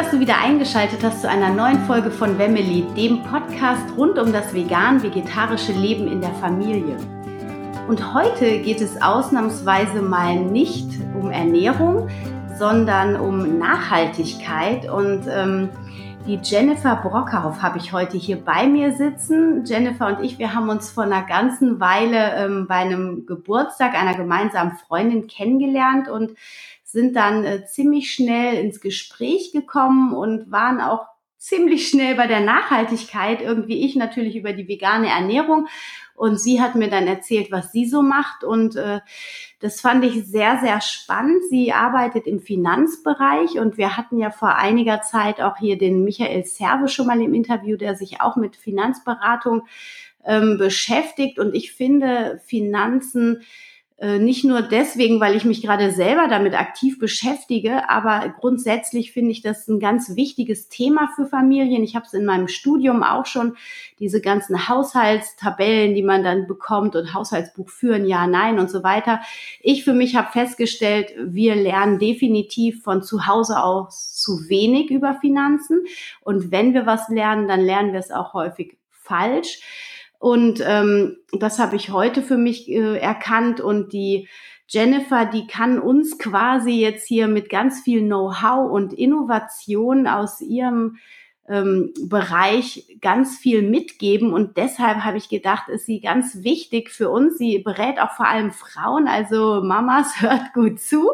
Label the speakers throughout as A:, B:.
A: Dass du wieder eingeschaltet hast zu einer neuen Folge von Wemmeli, dem Podcast rund um das vegan-vegetarische Leben in der Familie. Und heute geht es ausnahmsweise mal nicht um Ernährung, sondern um Nachhaltigkeit. Und ähm, die Jennifer Brockhauf habe ich heute hier bei mir sitzen. Jennifer und ich, wir haben uns vor einer ganzen Weile ähm, bei einem Geburtstag einer gemeinsamen Freundin kennengelernt und sind dann äh, ziemlich schnell ins Gespräch gekommen und waren auch ziemlich schnell bei der Nachhaltigkeit, irgendwie ich natürlich über die vegane Ernährung. Und sie hat mir dann erzählt, was sie so macht. Und äh, das fand ich sehr, sehr spannend. Sie arbeitet im Finanzbereich. Und wir hatten ja vor einiger Zeit auch hier den Michael Serve schon mal im Interview, der sich auch mit Finanzberatung ähm, beschäftigt. Und ich finde Finanzen nicht nur deswegen, weil ich mich gerade selber damit aktiv beschäftige, aber grundsätzlich finde ich das ein ganz wichtiges Thema für Familien. Ich habe es in meinem Studium auch schon, diese ganzen Haushaltstabellen, die man dann bekommt und Haushaltsbuch führen, ja, nein und so weiter. Ich für mich habe festgestellt, wir lernen definitiv von zu Hause aus zu wenig über Finanzen. Und wenn wir was lernen, dann lernen wir es auch häufig falsch. Und ähm, das habe ich heute für mich äh, erkannt. Und die Jennifer, die kann uns quasi jetzt hier mit ganz viel Know-how und Innovation aus ihrem ähm, Bereich ganz viel mitgeben. Und deshalb habe ich gedacht, ist sie ganz wichtig für uns. Sie berät auch vor allem Frauen, also Mamas, hört gut zu.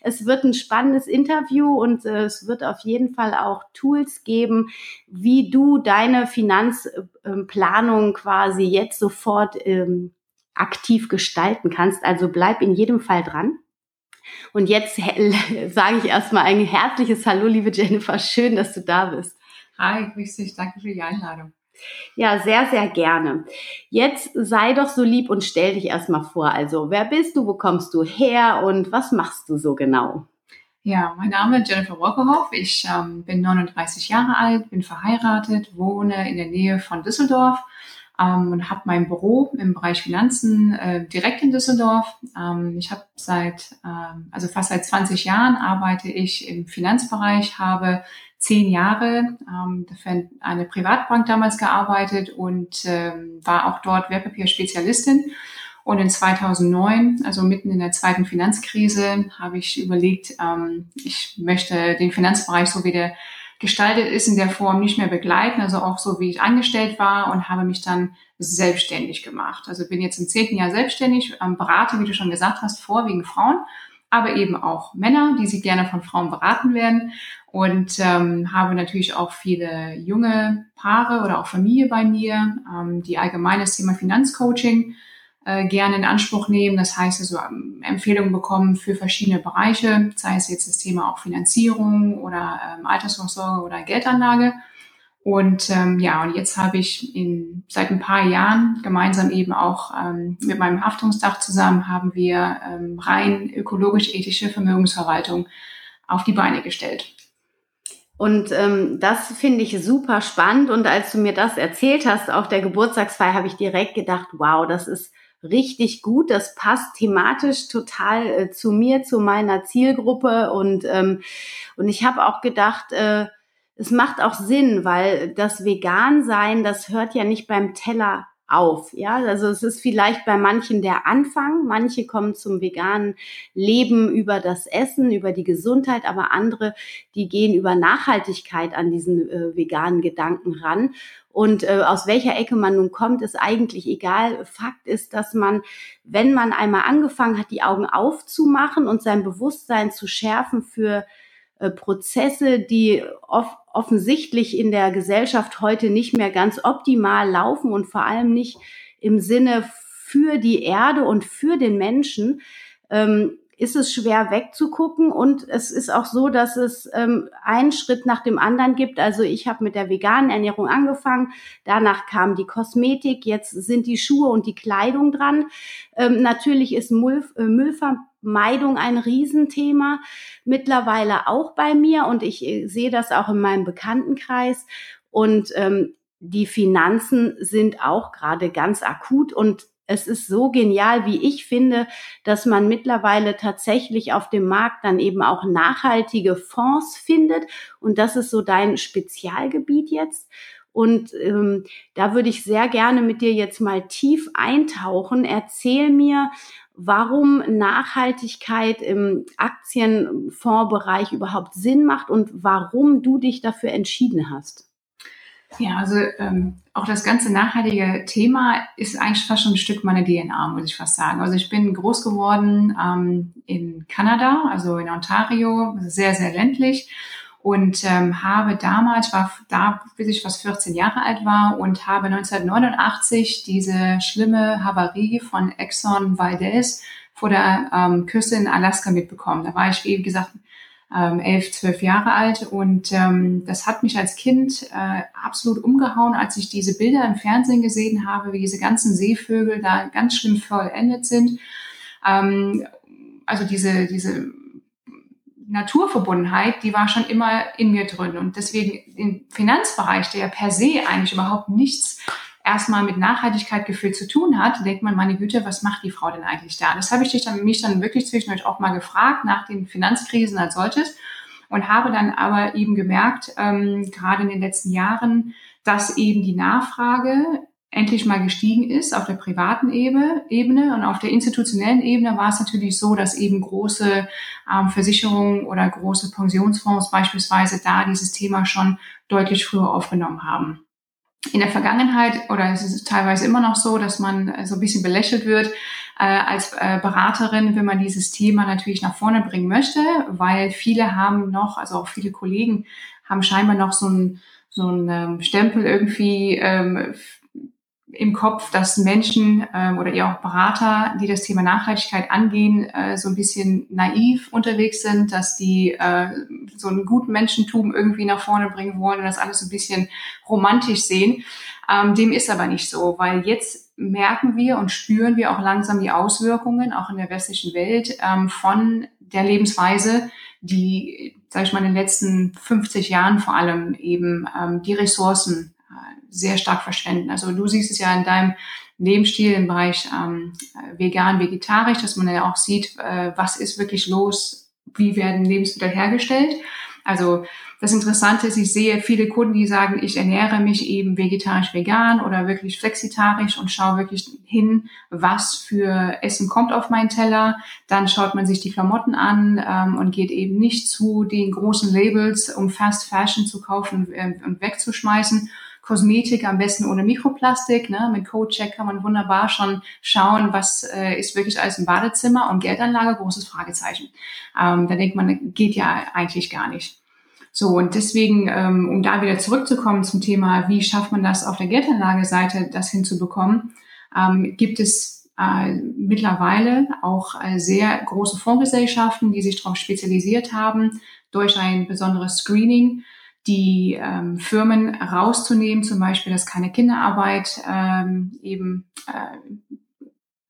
A: Es wird ein spannendes Interview und äh, es wird auf jeden Fall auch Tools geben, wie du deine Finanzplanung quasi jetzt sofort ähm, aktiv gestalten kannst. Also bleib in jedem Fall dran. Und jetzt sage ich erstmal ein herzliches Hallo, liebe Jennifer. Schön, dass du da bist.
B: Hi, grüß dich. Danke für die Einladung.
A: Ja, sehr, sehr gerne. Jetzt sei doch so lieb und stell dich erstmal vor. Also, wer bist du, wo kommst du her und was machst du so genau?
B: Ja, mein Name ist Jennifer Wolkerhoff. Ich ähm, bin 39 Jahre alt, bin verheiratet, wohne in der Nähe von Düsseldorf ähm, und habe mein Büro im Bereich Finanzen äh, direkt in Düsseldorf. Ähm, ich habe seit, ähm, also fast seit 20 Jahren arbeite ich im Finanzbereich, habe zehn Jahre ähm, für eine Privatbank damals gearbeitet und ähm, war auch dort Wertpapierspezialistin. Und in 2009, also mitten in der zweiten Finanzkrise, habe ich überlegt, ähm, ich möchte den Finanzbereich so wie der gestaltet ist in der Form nicht mehr begleiten, also auch so wie ich angestellt war und habe mich dann selbstständig gemacht. Also bin jetzt im zehnten Jahr selbstständig, ähm, berate, wie du schon gesagt hast, vorwiegend Frauen aber eben auch Männer, die sich gerne von Frauen beraten werden und ähm, habe natürlich auch viele junge Paare oder auch Familie bei mir, ähm, die allgemeines Thema Finanzcoaching äh, gerne in Anspruch nehmen. Das heißt also ähm, Empfehlungen bekommen für verschiedene Bereiche, sei es jetzt das Thema auch Finanzierung oder ähm, Altersvorsorge oder Geldanlage. Und ähm, ja, und jetzt habe ich in, seit ein paar Jahren gemeinsam eben auch ähm, mit meinem Haftungsdach zusammen haben wir ähm, rein ökologisch-ethische Vermögensverwaltung auf die Beine gestellt.
A: Und ähm, das finde ich super spannend. Und als du mir das erzählt hast auf der Geburtstagsfeier, habe ich direkt gedacht, wow, das ist richtig gut. Das passt thematisch total äh, zu mir, zu meiner Zielgruppe. Und, ähm, und ich habe auch gedacht, äh, es macht auch Sinn, weil das Vegan-Sein, das hört ja nicht beim Teller auf. Ja, also es ist vielleicht bei manchen der Anfang. Manche kommen zum veganen Leben über das Essen, über die Gesundheit, aber andere, die gehen über Nachhaltigkeit an diesen äh, veganen Gedanken ran. Und äh, aus welcher Ecke man nun kommt, ist eigentlich egal. Fakt ist, dass man, wenn man einmal angefangen hat, die Augen aufzumachen und sein Bewusstsein zu schärfen für Prozesse, die oft offensichtlich in der Gesellschaft heute nicht mehr ganz optimal laufen und vor allem nicht im Sinne für die Erde und für den Menschen, ähm, ist es schwer wegzugucken und es ist auch so, dass es ähm, einen Schritt nach dem anderen gibt. Also ich habe mit der veganen Ernährung angefangen, danach kam die Kosmetik, jetzt sind die Schuhe und die Kleidung dran. Ähm, natürlich ist Müll, äh, Müllvermeidung ein Riesenthema, mittlerweile auch bei mir und ich äh, sehe das auch in meinem Bekanntenkreis und ähm, die Finanzen sind auch gerade ganz akut und es ist so genial, wie ich finde, dass man mittlerweile tatsächlich auf dem Markt dann eben auch nachhaltige Fonds findet. Und das ist so dein Spezialgebiet jetzt. Und ähm, da würde ich sehr gerne mit dir jetzt mal tief eintauchen. Erzähl mir, warum Nachhaltigkeit im Aktienfondsbereich überhaupt Sinn macht und warum du dich dafür entschieden hast.
B: Ja, also ähm, auch das ganze nachhaltige Thema ist eigentlich fast schon ein Stück meiner DNA, muss ich fast sagen. Also ich bin groß geworden ähm, in Kanada, also in Ontario, sehr, sehr ländlich und ähm, habe damals, war da, bis ich fast 14 Jahre alt war und habe 1989 diese schlimme Havarie von Exxon Valdez vor der ähm, Küste in Alaska mitbekommen. Da war ich, wie gesagt, ähm, elf, zwölf Jahre alt und ähm, das hat mich als Kind äh, absolut umgehauen, als ich diese Bilder im Fernsehen gesehen habe, wie diese ganzen Seevögel da ganz schlimm vollendet sind. Ähm, also diese, diese Naturverbundenheit, die war schon immer in mir drin. Und deswegen im Finanzbereich, der ja per se eigentlich überhaupt nichts erstmal mit Nachhaltigkeit gefühlt zu tun hat, denkt man, meine Güte, was macht die Frau denn eigentlich da? Das habe ich dich dann, mich dann wirklich zwischendurch auch mal gefragt nach den Finanzkrisen als solches und habe dann aber eben gemerkt, ähm, gerade in den letzten Jahren, dass eben die Nachfrage endlich mal gestiegen ist auf der privaten Ebene. Und auf der institutionellen Ebene war es natürlich so, dass eben große ähm, Versicherungen oder große Pensionsfonds beispielsweise da dieses Thema schon deutlich früher aufgenommen haben. In der Vergangenheit, oder es ist teilweise immer noch so, dass man äh, so ein bisschen belächelt wird, äh, als äh, Beraterin, wenn man dieses Thema natürlich nach vorne bringen möchte, weil viele haben noch, also auch viele Kollegen haben scheinbar noch so ein so ein ähm, Stempel irgendwie ähm, im Kopf, dass Menschen ähm, oder ihr auch Berater, die das Thema Nachhaltigkeit angehen, äh, so ein bisschen naiv unterwegs sind, dass die äh, so einen guten Menschentum irgendwie nach vorne bringen wollen und das alles so ein bisschen romantisch sehen. Ähm, dem ist aber nicht so, weil jetzt merken wir und spüren wir auch langsam die Auswirkungen, auch in der westlichen Welt, ähm, von der Lebensweise, die, sage ich mal, in den letzten 50 Jahren vor allem eben ähm, die Ressourcen sehr stark verschwenden. Also du siehst es ja in deinem Lebensstil im Bereich ähm, vegan, vegetarisch, dass man ja auch sieht, äh, was ist wirklich los, wie werden Lebensmittel hergestellt. Also das Interessante ist, ich sehe viele Kunden, die sagen, ich ernähre mich eben vegetarisch, vegan oder wirklich flexitarisch und schaue wirklich hin, was für Essen kommt auf meinen Teller. Dann schaut man sich die Klamotten an ähm, und geht eben nicht zu den großen Labels, um Fast Fashion zu kaufen äh, und wegzuschmeißen, Kosmetik am besten ohne Mikroplastik. Ne? Mit CodeCheck kann man wunderbar schon schauen, was äh, ist wirklich alles im Badezimmer und Geldanlage, großes Fragezeichen. Ähm, da denkt man, geht ja eigentlich gar nicht. So, und deswegen, ähm, um da wieder zurückzukommen zum Thema, wie schafft man das auf der Geldanlageseite, das hinzubekommen, ähm, gibt es äh, mittlerweile auch äh, sehr große Fondsgesellschaften, die sich darauf spezialisiert haben, durch ein besonderes Screening die ähm, Firmen rauszunehmen, zum Beispiel, dass keine Kinderarbeit ähm, eben, äh,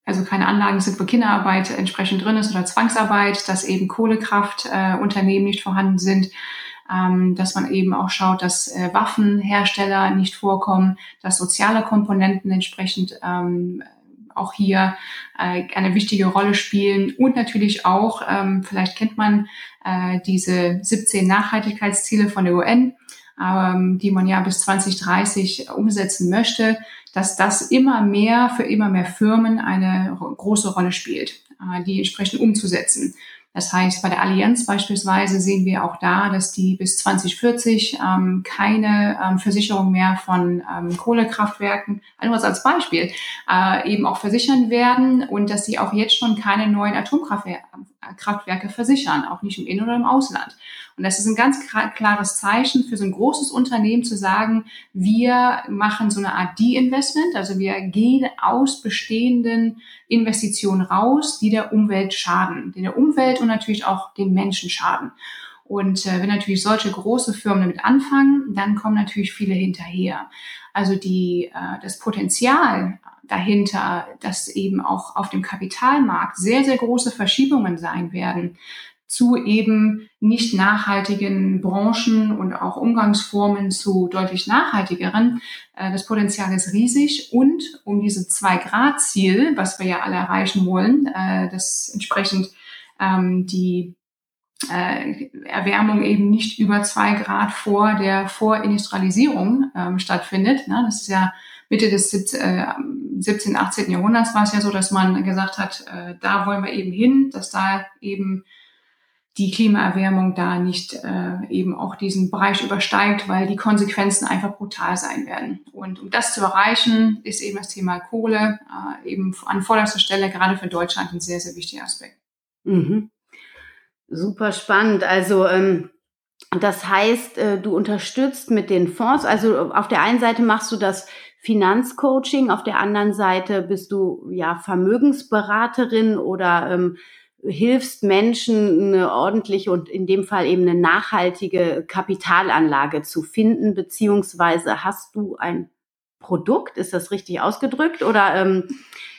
B: also keine Anlagen sind, wo Kinderarbeit entsprechend drin ist oder Zwangsarbeit, dass eben Kohlekraftunternehmen äh, nicht vorhanden sind, ähm, dass man eben auch schaut, dass äh, Waffenhersteller nicht vorkommen, dass soziale Komponenten entsprechend ähm, auch hier äh, eine wichtige Rolle spielen und natürlich auch, ähm, vielleicht kennt man äh, diese 17 Nachhaltigkeitsziele von der UN, ähm, die man ja bis 2030 umsetzen möchte, dass das immer mehr für immer mehr Firmen eine große Rolle spielt, äh, die entsprechend umzusetzen. Das heißt, bei der Allianz beispielsweise sehen wir auch da, dass die bis 2040 ähm, keine ähm, Versicherung mehr von ähm, Kohlekraftwerken, nur als Beispiel, äh, eben auch versichern werden und dass sie auch jetzt schon keine neuen Atomkraftwerke versichern, auch nicht im In- oder im Ausland. Und das ist ein ganz klares Zeichen für so ein großes Unternehmen zu sagen, wir machen so eine Art De-Investment, also wir gehen aus bestehenden Investitionen raus, die der Umwelt schaden, die der Umwelt und natürlich auch den Menschen schaden. Und äh, wenn natürlich solche große Firmen damit anfangen, dann kommen natürlich viele hinterher. Also die, äh, das Potenzial dahinter, dass eben auch auf dem Kapitalmarkt sehr, sehr große Verschiebungen sein werden, zu eben nicht nachhaltigen Branchen und auch Umgangsformen zu deutlich nachhaltigeren. Äh, das Potenzial ist riesig und um diese Zwei-Grad-Ziel, was wir ja alle erreichen wollen, äh, das entsprechend ähm, die äh, Erwärmung eben nicht über zwei Grad vor der Vorindustrialisierung ähm, stattfindet. Ne? Das ist ja Mitte des 17, äh, 17, 18. Jahrhunderts war es ja so, dass man gesagt hat, äh, da wollen wir eben hin, dass da eben die Klimaerwärmung da nicht äh, eben auch diesen Bereich übersteigt, weil die Konsequenzen einfach brutal sein werden. Und um das zu erreichen, ist eben das Thema Kohle äh, eben an vorderster Stelle gerade für Deutschland ein sehr, sehr wichtiger Aspekt.
A: Mhm. Super spannend. Also ähm, das heißt, äh, du unterstützt mit den Fonds. Also auf der einen Seite machst du das Finanzcoaching, auf der anderen Seite bist du ja Vermögensberaterin oder ähm, hilfst Menschen eine ordentliche und in dem Fall eben eine nachhaltige Kapitalanlage zu finden, beziehungsweise hast du ein Produkt, ist das richtig ausgedrückt? Oder ähm,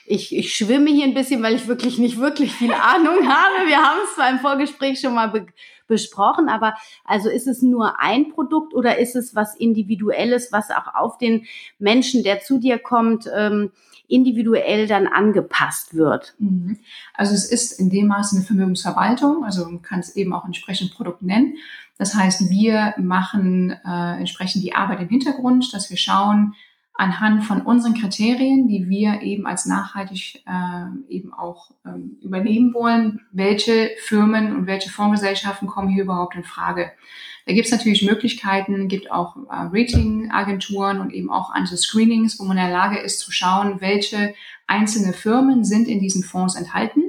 A: ich, ich schwimme hier ein bisschen, weil ich wirklich nicht wirklich viel Ahnung habe. Wir haben es zwar im Vorgespräch schon mal be besprochen, aber also ist es nur ein Produkt oder ist es was Individuelles, was auch auf den Menschen, der zu dir kommt, ähm, individuell dann angepasst wird.
B: Mhm. Also es ist in dem Maße eine Vermögensverwaltung, also man kann es eben auch entsprechend Produkt nennen. Das heißt, wir machen äh, entsprechend die Arbeit im Hintergrund, dass wir schauen, anhand von unseren Kriterien, die wir eben als nachhaltig äh, eben auch ähm, übernehmen wollen, welche Firmen und welche Fondsgesellschaften kommen hier überhaupt in Frage. Da gibt es natürlich Möglichkeiten, gibt auch äh, Ratingagenturen und eben auch andere Screenings, wo man in der Lage ist zu schauen, welche einzelne Firmen sind in diesen Fonds enthalten.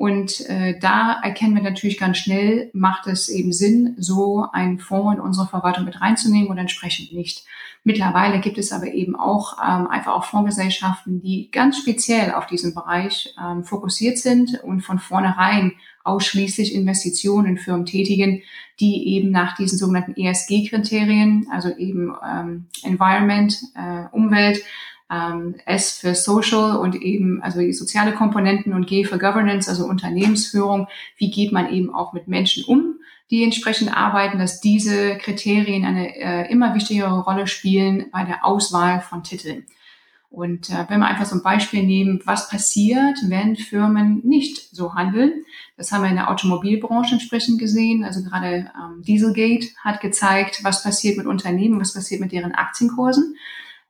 B: Und äh, da erkennen wir natürlich ganz schnell, macht es eben Sinn, so einen Fonds in unsere Verwaltung mit reinzunehmen oder entsprechend nicht. Mittlerweile gibt es aber eben auch ähm, einfach auch Fondsgesellschaften, die ganz speziell auf diesen Bereich ähm, fokussiert sind und von vornherein ausschließlich Investitionen in Firmen tätigen, die eben nach diesen sogenannten ESG-Kriterien, also eben ähm, Environment, äh, Umwelt, ähm, S für Social und eben also die soziale Komponenten und G für Governance, also Unternehmensführung. Wie geht man eben auch mit Menschen um, die entsprechend arbeiten, dass diese Kriterien eine äh, immer wichtigere Rolle spielen bei der Auswahl von Titeln. Und äh, wenn wir einfach so ein Beispiel nehmen, was passiert, wenn Firmen nicht so handeln, das haben wir in der Automobilbranche entsprechend gesehen. Also gerade ähm, Dieselgate hat gezeigt, was passiert mit Unternehmen, was passiert mit deren Aktienkursen,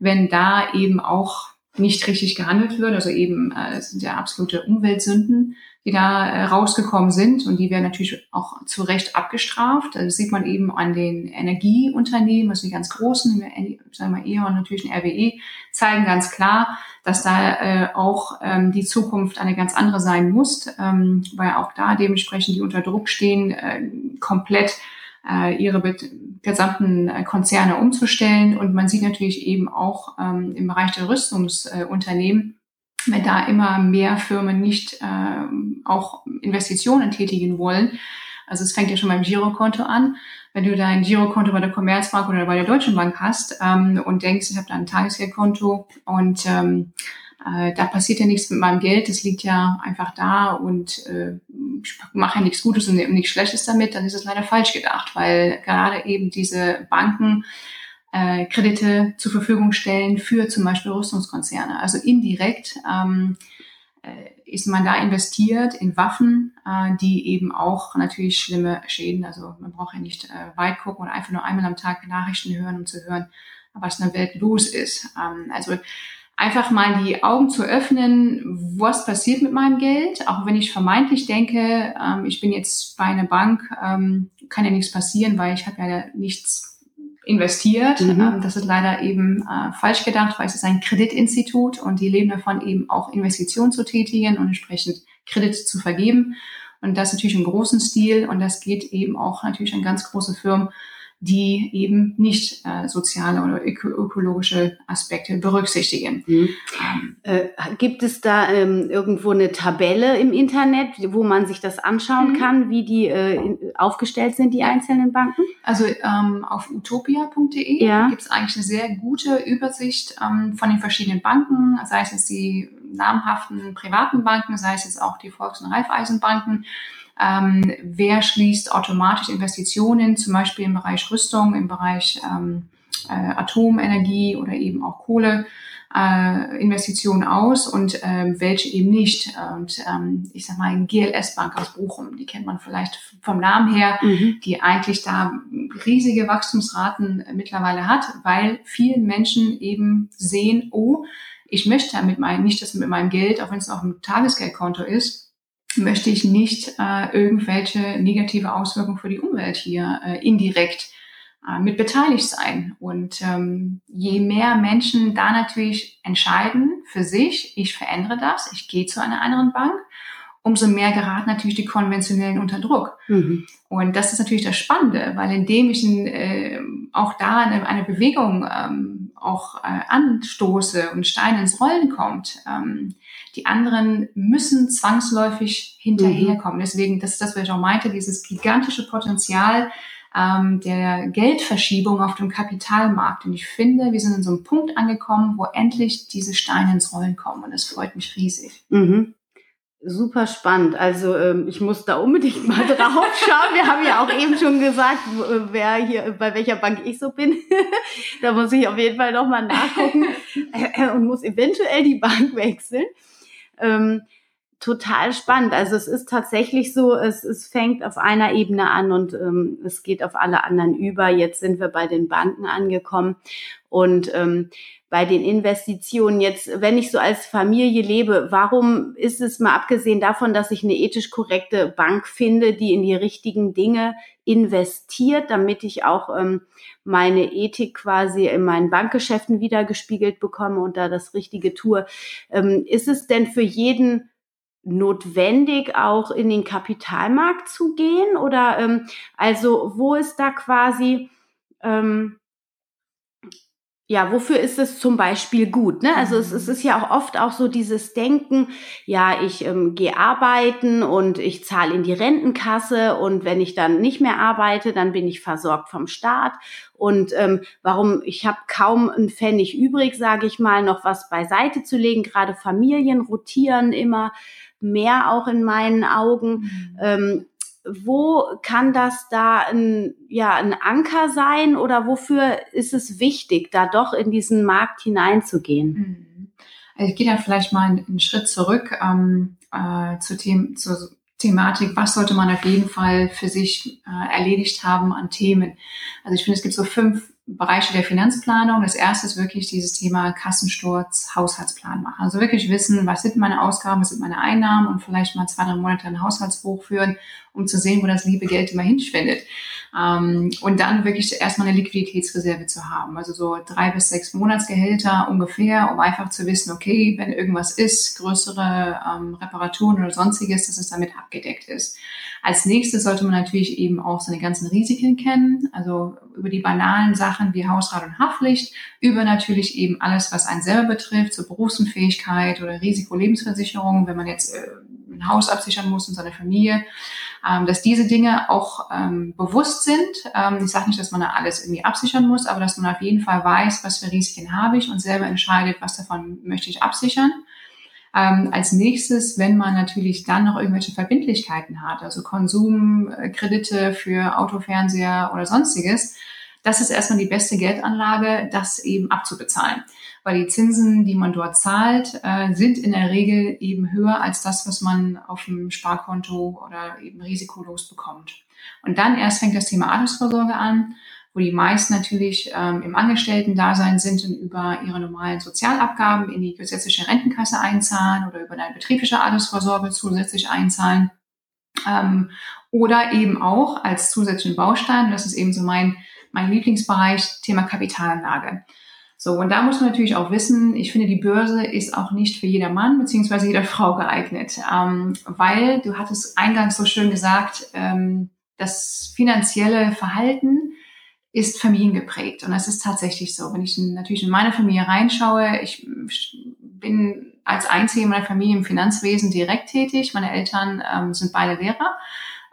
B: wenn da eben auch nicht richtig gehandelt wird. Also eben, äh, das sind ja absolute Umweltsünden, die da äh, rausgekommen sind und die werden natürlich auch zu Recht abgestraft. Das sieht man eben an den Energieunternehmen, also die ganz großen, sagen wir E.ON natürlich ein RWE, zeigen ganz klar, dass da äh, auch ähm, die Zukunft eine ganz andere sein muss, ähm, weil auch da dementsprechend die unter Druck stehen, äh, komplett äh, ihre gesamten äh, Konzerne umzustellen. Und man sieht natürlich eben auch ähm, im Bereich der Rüstungsunternehmen, wenn da immer mehr Firmen nicht äh, auch Investitionen tätigen wollen. Also es fängt ja schon beim Girokonto an. Wenn du dein Girokonto bei der Commerzbank oder bei der Deutschen Bank hast ähm, und denkst, ich habe da ein Tagesgeldkonto und ähm, äh, da passiert ja nichts mit meinem Geld, das liegt ja einfach da und äh, ich mache ja nichts Gutes und nichts Schlechtes damit, dann ist es leider falsch gedacht, weil gerade eben diese Banken äh, Kredite zur Verfügung stellen für zum Beispiel Rüstungskonzerne. Also indirekt ähm, äh, ist man da investiert in Waffen, äh, die eben auch natürlich schlimme Schäden, also man braucht ja nicht äh, weit gucken und einfach nur einmal am Tag Nachrichten hören, um zu hören, was in der Welt los ist. Ähm, also einfach mal die Augen zu öffnen, was passiert mit meinem Geld, auch wenn ich vermeintlich denke, ähm, ich bin jetzt bei einer Bank, ähm, kann ja nichts passieren, weil ich habe ja nichts investiert. Mhm. Ähm, das ist leider eben äh, falsch gedacht, weil es ist ein Kreditinstitut und die leben davon eben auch Investitionen zu tätigen und entsprechend Kredit zu vergeben. Und das natürlich im großen Stil und das geht eben auch natürlich an ganz große Firmen die eben nicht äh, soziale oder öko ökologische Aspekte berücksichtigen. Mhm.
A: Ähm, äh, gibt es da ähm, irgendwo eine Tabelle im Internet, wo man sich das anschauen mhm. kann, wie die äh, aufgestellt sind, die einzelnen Banken?
B: Also ähm, auf utopia.de ja. gibt es eigentlich eine sehr gute Übersicht ähm, von den verschiedenen Banken, sei es jetzt die namhaften privaten Banken, sei es jetzt auch die Volks- und Raiffeisenbanken Ähm, wer schließt automatisch Investitionen, zum Beispiel im Bereich Rüstung, im Bereich ähm, äh, Atomenergie oder eben auch Kohle? äh, Investitionen aus und ähm, welche eben nicht. Und ähm, ich sag mal, ein GLS Bank aus Bochum, die kennt man vielleicht vom Namen her, mhm. die eigentlich da riesige Wachstumsraten mittlerweile hat, weil vielen Menschen eben sehen, oh, ich möchte mit meinem, nicht das mit meinem Geld, auch wenn es auch ein Tagesgeldkonto ist, möchte ich nicht äh, irgendwelche negative Auswirkungen für die Umwelt hier äh, indirekt äh, mit beteiligt sein. Und ähm, je mehr Menschen da natürlich entscheiden für sich, ich verändere das, ich gehe zu einer anderen Bank, umso mehr geraten natürlich die konventionellen unter Druck. Mhm. Und das ist natürlich das Spannende, weil indem ich äh, auch da eine, eine Bewegung ähm, auch äh, anstoße und Stein ins Rollen kommt, ähm, die anderen müssen zwangsläufig hinterherkommen. Mhm. Deswegen, das ist das, was ich auch meinte, dieses gigantische Potenzial, ähm, der Geldverschiebung auf dem Kapitalmarkt. Und ich finde, wir sind in so einem Punkt angekommen, wo endlich diese Steine ins Rollen kommen. Und das freut mich riesig.
A: Mhm. Super spannend. Also ähm, ich muss da unbedingt mal drauf schauen. Wir haben ja auch eben schon gesagt, äh, wer hier bei welcher Bank ich so bin. da muss ich auf jeden Fall noch mal nachgucken und muss eventuell die Bank wechseln. Ähm, total spannend. Also es ist tatsächlich so, es, es fängt auf einer Ebene an und ähm, es geht auf alle anderen über. Jetzt sind wir bei den Banken angekommen und ähm, bei den Investitionen jetzt, wenn ich so als Familie lebe, warum ist es mal abgesehen davon, dass ich eine ethisch korrekte Bank finde, die in die richtigen Dinge investiert, damit ich auch ähm, meine Ethik quasi in meinen Bankgeschäften wiedergespiegelt bekomme und da das Richtige tue. Ähm, ist es denn für jeden notwendig, auch in den Kapitalmarkt zu gehen? Oder ähm, also wo ist da quasi ähm, ja, wofür ist es zum Beispiel gut? Ne? Also es, es mhm. ist ja auch oft auch so dieses Denken, ja, ich ähm, gehe arbeiten und ich zahle in die Rentenkasse und wenn ich dann nicht mehr arbeite, dann bin ich versorgt vom Staat. Und ähm, warum, ich habe kaum einen Pfennig übrig, sage ich mal, noch was beiseite zu legen. Gerade Familien rotieren immer mehr auch in meinen Augen. Mhm. Ähm, wo kann das da ein, ja, ein Anker sein oder wofür ist es wichtig, da doch in diesen Markt hineinzugehen?
B: Mhm. Ich gehe da vielleicht mal einen, Schritt zurück ähm, äh, zu Themen, zur Thematik, was sollte man auf jeden Fall für sich äh, erledigt haben an Themen. Also ich finde, es gibt so fünf Bereiche der Finanzplanung. Das erste ist wirklich dieses Thema Kassensturz, Haushaltsplan machen. Also wirklich wissen, was sind meine Ausgaben, was sind meine Einnahmen und vielleicht mal zwei, drei Monate ein Haushaltsbuch führen, um zu sehen, wo das liebe Geld immer hinschwindet. Ähm, und dann wirklich erstmal eine Liquiditätsreserve zu haben. Also so drei bis sechs Monatsgehälter ungefähr, um einfach zu wissen, okay, wenn irgendwas ist, größere ähm, Reparaturen oder sonstiges, dass es damit abgedeckt ist. Als nächstes sollte man natürlich eben auch seine ganzen Risiken kennen, also über die banalen Sachen wie Hausrat und Haftpflicht, über natürlich eben alles, was einen selber betrifft, so Berufsunfähigkeit oder Risikolebensversicherung, wenn man jetzt äh, ein Haus absichern muss und seine Familie, ähm, dass diese Dinge auch ähm, bewusst sind. Ähm, ich sage nicht, dass man da alles irgendwie absichern muss, aber dass man auf jeden Fall weiß, was für Risiken habe ich und selber entscheidet, was davon möchte ich absichern. Ähm, als nächstes, wenn man natürlich dann noch irgendwelche Verbindlichkeiten hat, also Konsumkredite für Autofernseher oder sonstiges, das ist erstmal die beste Geldanlage, das eben abzubezahlen. Weil die Zinsen, die man dort zahlt, äh, sind in der Regel eben höher als das, was man auf dem Sparkonto oder eben risikolos bekommt. Und dann erst fängt das Thema Altersvorsorge an wo die meisten natürlich ähm, im Angestellten-Dasein sind und über ihre normalen Sozialabgaben in die gesetzliche Rentenkasse einzahlen oder über eine betriebliche Altersvorsorge zusätzlich einzahlen. Ähm, oder eben auch als zusätzlichen Baustein, das ist eben so mein, mein Lieblingsbereich, Thema Kapitalanlage. So, und da muss man natürlich auch wissen, ich finde, die Börse ist auch nicht für jeder Mann beziehungsweise jeder Frau geeignet, ähm, weil du hattest eingangs so schön gesagt, ähm, das finanzielle Verhalten ist familiengeprägt. Und das ist tatsächlich so. Wenn ich natürlich in meine Familie reinschaue, ich bin als Einzige in meiner Familie im Finanzwesen direkt tätig. Meine Eltern ähm, sind beide Lehrer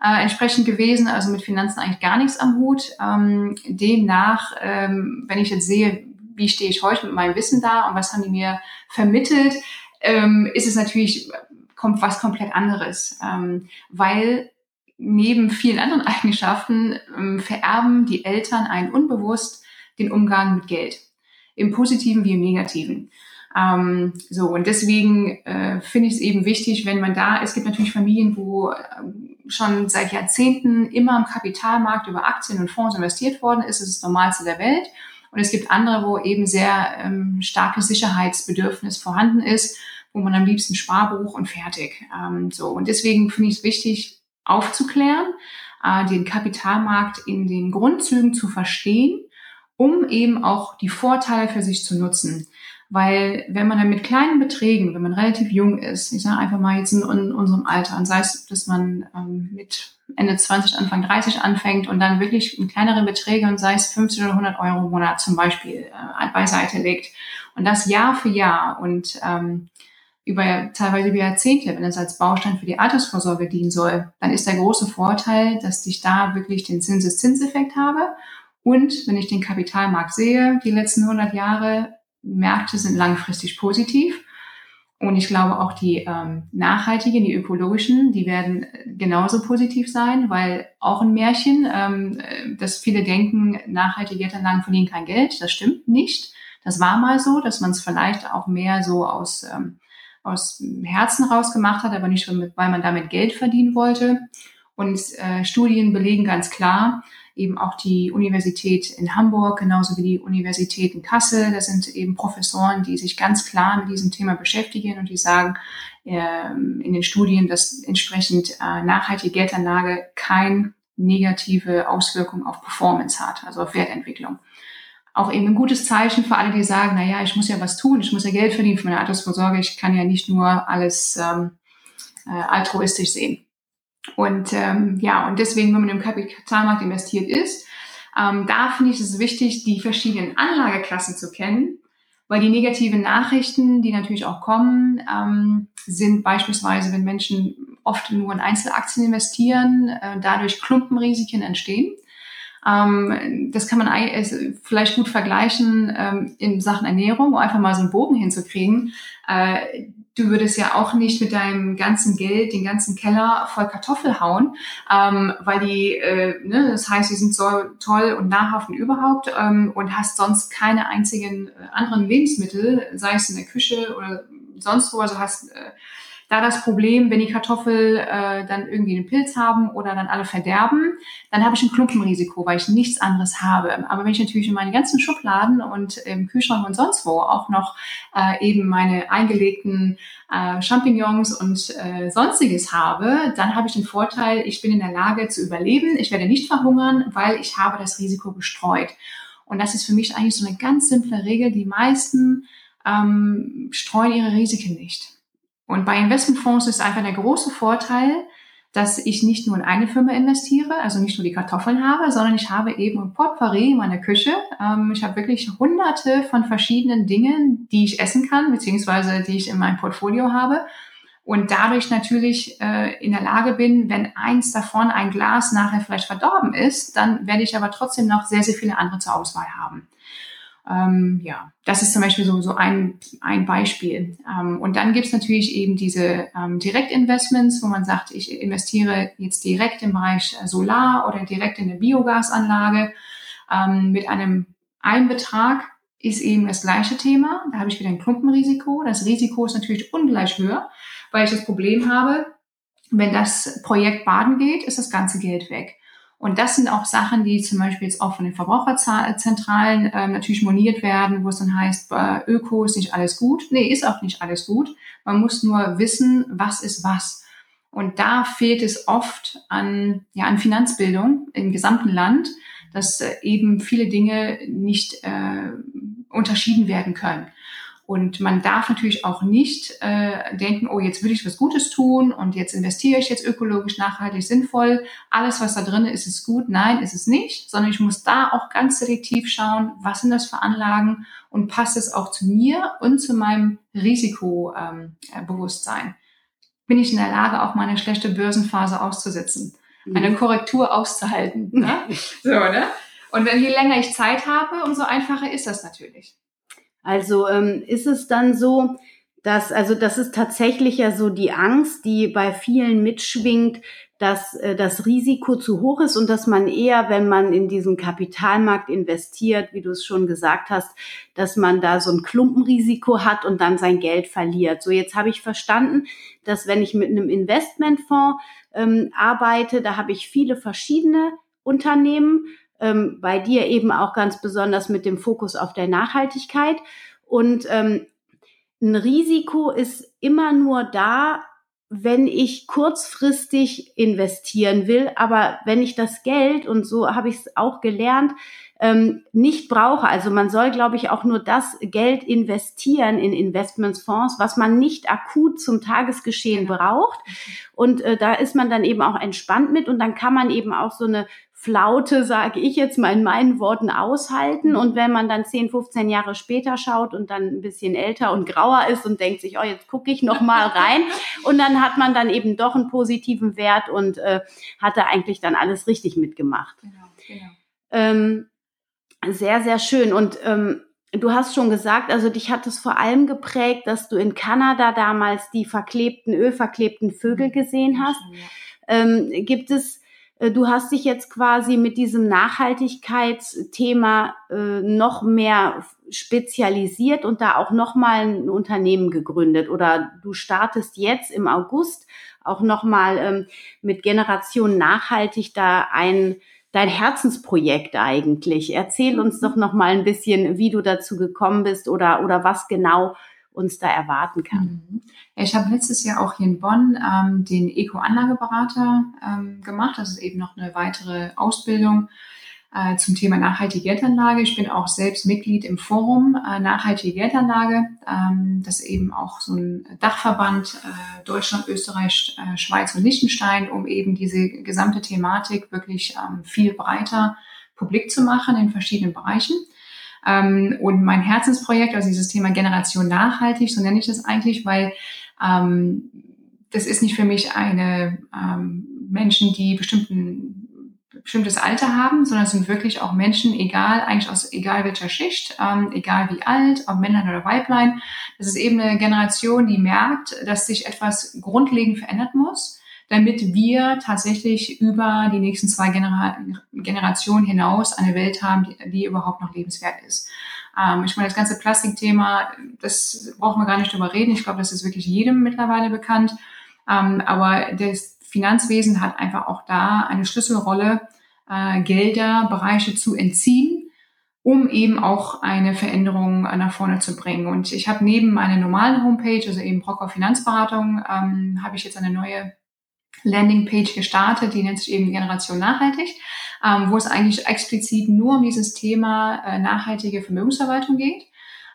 B: äh, entsprechend gewesen, also mit Finanzen eigentlich gar nichts am Hut. Ähm, demnach, ähm, wenn ich jetzt sehe, wie stehe ich heute mit meinem Wissen da und was haben die mir vermittelt, ähm, ist es natürlich kommt was komplett anderes, ähm, weil neben vielen anderen Eigenschaften ähm, vererben die Eltern einen unbewusst den Umgang mit Geld. Im Positiven wie im Negativen. Ähm, so, und deswegen äh, finde ich es eben wichtig, wenn man da, es gibt natürlich Familien, wo äh, schon seit Jahrzehnten immer am Kapitalmarkt über Aktien und Fonds investiert worden ist. Das ist das Normalste der Welt. Und es gibt andere, wo eben sehr ähm, starkes Sicherheitsbedürfnis vorhanden ist, wo man am liebsten Sparbuch und fertig. Ähm, so. Und deswegen finde ich es wichtig, aufzuklären, äh, den Kapitalmarkt in den Grundzügen zu verstehen, um eben auch die Vorteile für sich zu nutzen. Weil wenn man dann mit kleinen Beträgen, wenn man relativ jung ist, ich sage einfach mal jetzt in, in unserem Alter, und sei es, dass man ähm, mit Ende 20, Anfang 30 anfängt und dann wirklich in kleineren Beträge und sei es 50 oder 100 Euro im Monat zum Beispiel äh, beiseite legt und das Jahr für Jahr und ähm, über teilweise über Jahrzehnte, wenn es als Baustein für die Altersvorsorge dienen soll, dann ist der große Vorteil, dass ich da wirklich den Zinseszinseffekt habe. Und wenn ich den Kapitalmarkt sehe, die letzten 100 Jahre, Märkte sind langfristig positiv. Und ich glaube auch die ähm, nachhaltigen, die ökologischen, die werden genauso positiv sein, weil auch ein Märchen, ähm, dass viele denken, nachhaltige Geldanlagen verdienen kein Geld. Das stimmt nicht. Das war mal so, dass man es vielleicht auch mehr so aus, ähm, aus Herzen rausgemacht hat, aber nicht, weil man damit Geld verdienen wollte. Und äh, Studien belegen ganz klar, eben auch die Universität in Hamburg, genauso wie die Universität in Kassel. Das sind eben Professoren, die sich ganz klar mit diesem Thema beschäftigen und die sagen äh, in den Studien, dass entsprechend äh, nachhaltige Geldanlage kein negative Auswirkung auf Performance hat, also auf Wertentwicklung. Auch eben ein gutes Zeichen für alle, die sagen, na ja, ich muss ja was tun, ich muss ja Geld verdienen für meine Altersvorsorge, ich kann ja nicht nur alles ähm, äh, altruistisch sehen. Und ähm, ja, und deswegen, wenn man im Kapitalmarkt investiert ist, ähm, da finde ich es wichtig, die verschiedenen Anlageklassen zu kennen, weil die negativen Nachrichten, die natürlich auch kommen, ähm, sind beispielsweise, wenn Menschen oft nur in Einzelaktien investieren, äh, dadurch Klumpenrisiken entstehen. Ähm, das kann man vielleicht gut vergleichen ähm, in Sachen Ernährung, um einfach mal so einen Bogen hinzukriegen. Äh, du würdest ja auch nicht mit deinem ganzen Geld den ganzen Keller voll Kartoffel hauen, ähm, weil die, äh, ne, das heißt, die sind so toll und nahrhaft und überhaupt ähm, und hast sonst keine einzigen äh, anderen Lebensmittel, sei es in der Küche oder sonst wo, also hast äh, da das Problem, wenn die Kartoffel äh, dann irgendwie einen Pilz haben oder dann alle verderben, dann habe ich ein Klumpenrisiko, weil ich nichts anderes habe. Aber wenn ich natürlich in meinen ganzen Schubladen und im Kühlschrank und sonst wo auch noch äh, eben meine eingelegten äh, Champignons und äh, sonstiges habe, dann habe ich den Vorteil, ich bin in der Lage zu überleben, ich werde nicht verhungern, weil ich habe das Risiko gestreut. Und das ist für mich eigentlich so eine ganz simple Regel. Die meisten ähm, streuen ihre Risiken nicht. Und bei Investmentfonds ist einfach der große Vorteil, dass ich nicht nur in eine Firma investiere, also nicht nur die Kartoffeln habe, sondern ich habe eben ein Potpourri in meiner Küche. Ähm, ich habe wirklich hunderte von verschiedenen Dingen, die ich essen kann, beziehungsweise die ich in meinem Portfolio habe. Und dadurch natürlich äh, in der Lage bin, wenn eins davon, ein Glas nachher vielleicht verdorben ist, dann werde ich aber trotzdem noch sehr, sehr viele andere zur Auswahl haben. Ähm, ja, das ist zum Beispiel so, so ein, ein Beispiel. Ähm, und dann gibt es natürlich eben diese ähm, Direktinvestments, wo man sagt, ich investiere jetzt direkt im Bereich Solar oder direkt in eine Biogasanlage ähm, mit einem Einbetrag ist eben das gleiche Thema. Da habe ich wieder ein Klumpenrisiko. Das Risiko ist natürlich ungleich höher, weil ich das Problem habe, wenn das Projekt baden geht, ist das ganze Geld weg. Und das sind auch Sachen, die zum Beispiel jetzt auch von den Verbraucherzentralen ähm, natürlich moniert werden, wo es dann heißt, äh, Öko ist nicht alles gut. Nee, ist auch nicht alles gut. Man muss nur wissen, was ist was. Und da fehlt es oft an, ja, an Finanzbildung im gesamten Land, dass äh, eben viele Dinge nicht äh, unterschieden werden können. Und man darf natürlich auch nicht äh, denken, oh, jetzt will ich was Gutes tun und jetzt investiere ich jetzt ökologisch, nachhaltig, sinnvoll. Alles, was da drin ist, ist gut. Nein, ist es nicht, sondern ich muss da auch ganz selektiv schauen, was sind das für Anlagen und passt es auch zu mir und zu meinem Risikobewusstsein. Ähm, Bin ich in der Lage, auch meine schlechte Börsenphase auszusetzen, mhm. eine Korrektur auszuhalten. Ne? so, ne? Und wenn je länger ich Zeit habe, umso einfacher ist das natürlich.
A: Also ähm, ist es dann so, Das, also das ist tatsächlich ja so die Angst, die bei vielen mitschwingt, dass äh, das Risiko zu hoch ist und dass man eher, wenn man in diesen Kapitalmarkt investiert, wie du es schon gesagt hast, dass man da so ein Klumpenrisiko hat und dann sein Geld verliert. So, jetzt habe ich verstanden, dass wenn ich mit einem Investmentfonds ähm, arbeite, da habe ich viele verschiedene Unternehmen, ähm, bei dir eben auch ganz besonders mit dem Fokus auf der Nachhaltigkeit. Und ähm, ein Risiko ist immer nur da, wenn ich kurzfristig investieren will, aber wenn ich das Geld, und so habe ich es auch gelernt, ähm, nicht brauche. Also man soll, glaube ich, auch nur das Geld investieren in Investmentsfonds, was man nicht akut zum Tagesgeschehen braucht. Und äh, da ist man dann eben auch entspannt mit und dann kann man eben auch so eine Flaute, sage ich jetzt mal in meinen Worten, aushalten. Und wenn man dann 10, 15 Jahre später schaut und dann ein bisschen älter und grauer ist und denkt sich, oh, jetzt gucke ich noch mal rein. Und dann hat man dann eben doch einen positiven Wert und äh, hatte eigentlich dann alles richtig mitgemacht. Genau, genau. Ähm, sehr, sehr schön. Und ähm, du hast schon gesagt, also dich hat es vor allem geprägt, dass du in Kanada damals die verklebten, ölverklebten Vögel gesehen hast. Ähm, gibt es du hast dich jetzt quasi mit diesem Nachhaltigkeitsthema äh, noch mehr spezialisiert und da auch noch mal ein Unternehmen gegründet oder du startest jetzt im August auch noch mal ähm, mit Generation Nachhaltig da ein dein Herzensprojekt eigentlich. Erzähl uns doch noch mal ein bisschen, wie du dazu gekommen bist oder oder was genau uns da erwarten kann.
B: Mhm. Ich habe letztes Jahr auch hier in Bonn ähm, den Eco-Anlageberater ähm, gemacht. Das ist eben noch eine weitere Ausbildung äh, zum Thema nachhaltige Geldanlage. Ich bin auch selbst Mitglied im Forum äh, Nachhaltige Geldanlage. Ähm, das ist eben auch so ein Dachverband äh, Deutschland, Österreich, äh, Schweiz und Liechtenstein, um eben diese gesamte Thematik wirklich ähm, viel breiter publik zu machen in verschiedenen Bereichen. Ähm, und mein Herzensprojekt, also dieses Thema Generation nachhaltig, so nenne ich das eigentlich, weil ähm, das ist nicht für mich eine ähm, Menschen, die bestimmten bestimmtes Alter haben, sondern es sind wirklich auch Menschen, egal, eigentlich aus egal welcher Schicht, ähm, egal wie alt, ob Männlein oder Weiblein. Das ist eben eine Generation, die merkt, dass sich etwas grundlegend verändert muss damit wir tatsächlich über die nächsten zwei Genera Generationen hinaus eine Welt haben, die, die überhaupt noch lebenswert ist. Ähm, ich meine, das ganze Plastikthema, das brauchen wir gar nicht drüber reden. Ich glaube, das ist wirklich jedem mittlerweile bekannt. Ähm, aber das Finanzwesen hat einfach auch da eine Schlüsselrolle, äh, Gelder, Bereiche zu entziehen um eben auch eine Veränderung nach vorne zu bringen. Und ich habe neben meiner normalen Homepage, also eben Brocker Finanzberatung, ähm, habe ich jetzt eine neue Landingpage gestartet, die nennt sich eben Generation Nachhaltig, ähm, wo es eigentlich explizit nur um dieses Thema äh, nachhaltige Vermögensverwaltung geht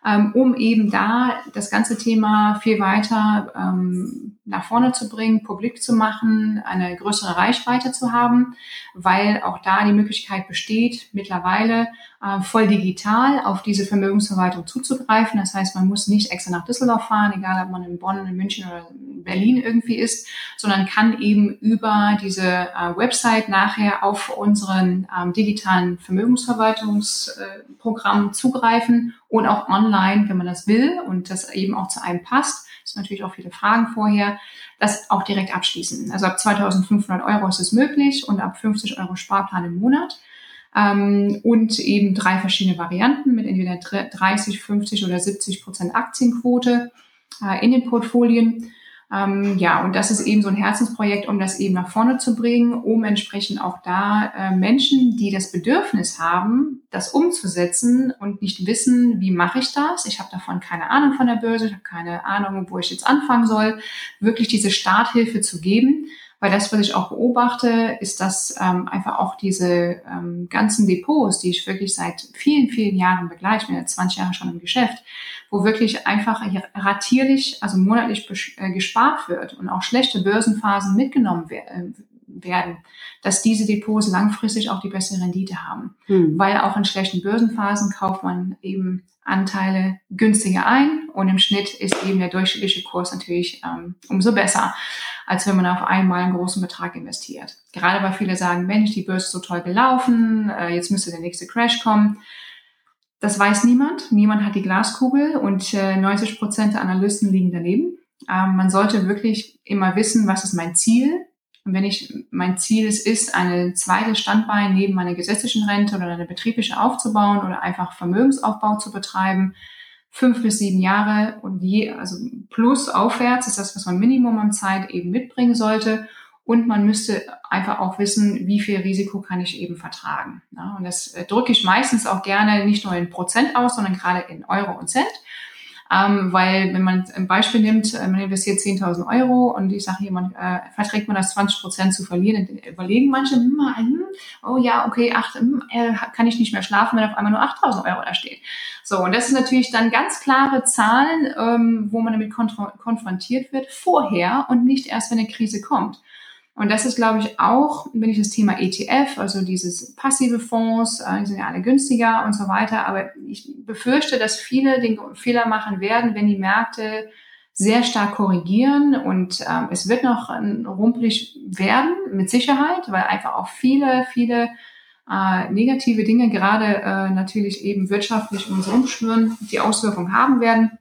B: ähm, um eben da das ganze Thema viel weiter ähm, nach vorne zu bringen, publik zu machen, eine größere Reichweite zu haben, weil auch da die Möglichkeit besteht, mittlerweile äh, voll digital auf diese Vermögensverwaltung zuzugreifen. Das heißt, man muss nicht extra nach Düsseldorf fahren, egal ob man in Bonn, in München oder in Berlin irgendwie ist, sondern kann eben über diese äh, Website nachher auf unseren ähm, digitalen Vermögensverwaltungsprogramm äh, zugreifen und auch online, wenn man das will und das eben auch zu einem passt. Sind natürlich auch viele Fragen vorher, das auch direkt abschließen. Also ab 2500 Euro ist es möglich und ab 50 Euro Sparplan im Monat. Ähm, und eben drei verschiedene Varianten mit entweder 30, 50 oder 70 Prozent Aktienquote äh, in den Portfolien. Ähm, ja, und das ist eben so ein Herzensprojekt, um das eben nach vorne zu bringen, um entsprechend auch da äh, Menschen, die das Bedürfnis haben, das umzusetzen und nicht wissen, wie mache ich das? Ich habe davon keine Ahnung von der Börse, ich habe keine Ahnung, wo ich jetzt anfangen soll, wirklich diese Starthilfe zu geben. Weil das, was ich auch beobachte, ist, dass ähm, einfach auch diese ähm, ganzen Depots, die ich wirklich seit vielen, vielen Jahren begleite, ich bin jetzt 20 Jahre schon im Geschäft, wo wirklich einfach ratierlich, also monatlich äh, gespart wird und auch schlechte Börsenphasen mitgenommen äh, werden, dass diese Depots langfristig auch die bessere Rendite haben. Hm. Weil auch in schlechten Börsenphasen kauft man eben Anteile günstiger ein und im Schnitt ist eben der durchschnittliche Kurs natürlich ähm, umso besser, als wenn man auf einmal einen großen Betrag investiert. Gerade weil viele sagen, Mensch, die Börse ist so toll gelaufen, äh, jetzt müsste der nächste Crash kommen Das weiß niemand. Niemand hat die Glaskugel und äh, 90 Prozent der Analysten liegen daneben. Ähm, man sollte wirklich immer wissen, was ist mein Ziel? Und wenn ich, mein Ziel es ist, eine zweite Standbein neben meiner gesetzlichen Rente oder eine betriebliche aufzubauen oder einfach Vermögensaufbau zu betreiben, fünf bis sieben Jahre und je, also plus aufwärts ist das, was man Minimum an Zeit eben mitbringen sollte. Und man müsste einfach auch wissen, wie viel Risiko kann ich eben vertragen. Ja, und das äh, drücke ich meistens auch gerne nicht nur in Prozent aus, sondern gerade in Euro und Cent. Ähm, weil wenn man ein Beispiel nimmt, äh, man investiert 10.000 Euro und ich sage jemand, äh, verträgt man das 20 Prozent zu verlieren, dann überlegen manche, hm, hm, oh ja, okay, ach, hm, äh, kann ich nicht mehr schlafen, wenn auf einmal nur 8.000 Euro da steht. So, und das ist natürlich dann ganz klare Zahlen, ähm, wo man damit konf konfrontiert wird, vorher und nicht erst, wenn eine Krise kommt. Und das ist, glaube ich, auch, wenn ich das Thema ETF, also dieses passive Fonds, äh, die sind ja alle günstiger und so weiter, aber ich befürchte, dass viele den Fehler machen werden, wenn die Märkte sehr stark korrigieren und ähm, es wird noch rumpelig werden, mit Sicherheit, weil einfach auch viele, viele äh, negative Dinge gerade äh, natürlich eben wirtschaftlich um uns rumschwören, die Auswirkungen haben werden,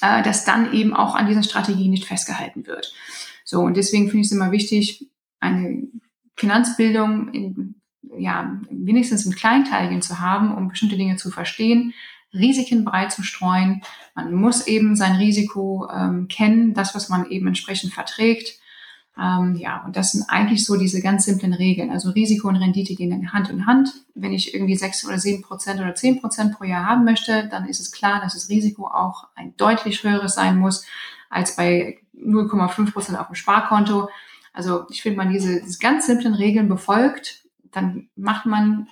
B: äh, dass dann eben auch an dieser Strategie nicht festgehalten wird. So, und deswegen finde ich es immer wichtig, eine Finanzbildung in, ja, wenigstens im Kleinteiligen zu haben, um bestimmte Dinge zu verstehen, Risiken breit zu streuen. Man muss eben sein Risiko ähm, kennen, das, was man eben entsprechend verträgt. Ähm, ja, und das sind eigentlich so diese ganz simplen Regeln. Also Risiko und Rendite gehen Hand in Hand. Wenn ich irgendwie sechs oder sieben Prozent oder zehn Prozent pro Jahr haben möchte, dann ist es klar, dass das Risiko auch ein deutlich höheres sein muss als bei 0,5 Prozent auf dem Sparkonto. Also ich finde, man diese, diese ganz simplen Regeln befolgt, dann macht man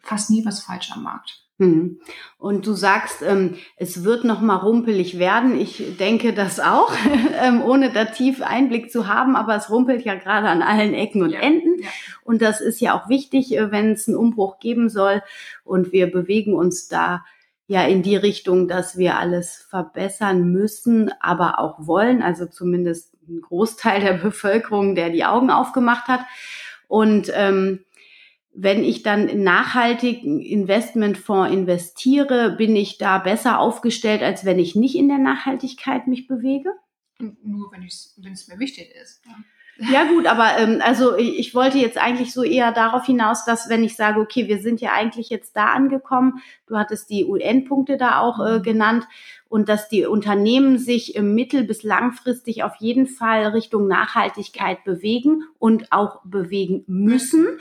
B: fast nie was falsch am Markt.
A: Hm. Und du sagst, ähm, es wird noch mal rumpelig werden. Ich denke das auch, ähm, ohne da tief Einblick zu haben. Aber es rumpelt ja gerade an allen Ecken und ja. Enden. Ja. Und das ist ja auch wichtig, äh, wenn es einen Umbruch geben soll. Und wir bewegen uns da ja in die Richtung, dass wir alles verbessern müssen, aber auch wollen. Also zumindest ein Großteil der Bevölkerung, der die Augen aufgemacht hat. Und ähm, wenn ich dann in nachhaltigen Investmentfonds investiere, bin ich da besser aufgestellt, als wenn ich nicht in der Nachhaltigkeit mich bewege?
B: Nur wenn es mir wichtig ist. Ja.
A: Ja gut, aber ähm, also ich wollte jetzt eigentlich so eher darauf hinaus, dass wenn ich sage, okay, wir sind ja eigentlich jetzt da angekommen, du hattest die UN-Punkte da auch äh, mhm. genannt und dass die Unternehmen sich im mittel- bis langfristig auf jeden Fall Richtung Nachhaltigkeit bewegen und auch bewegen müssen. Mhm.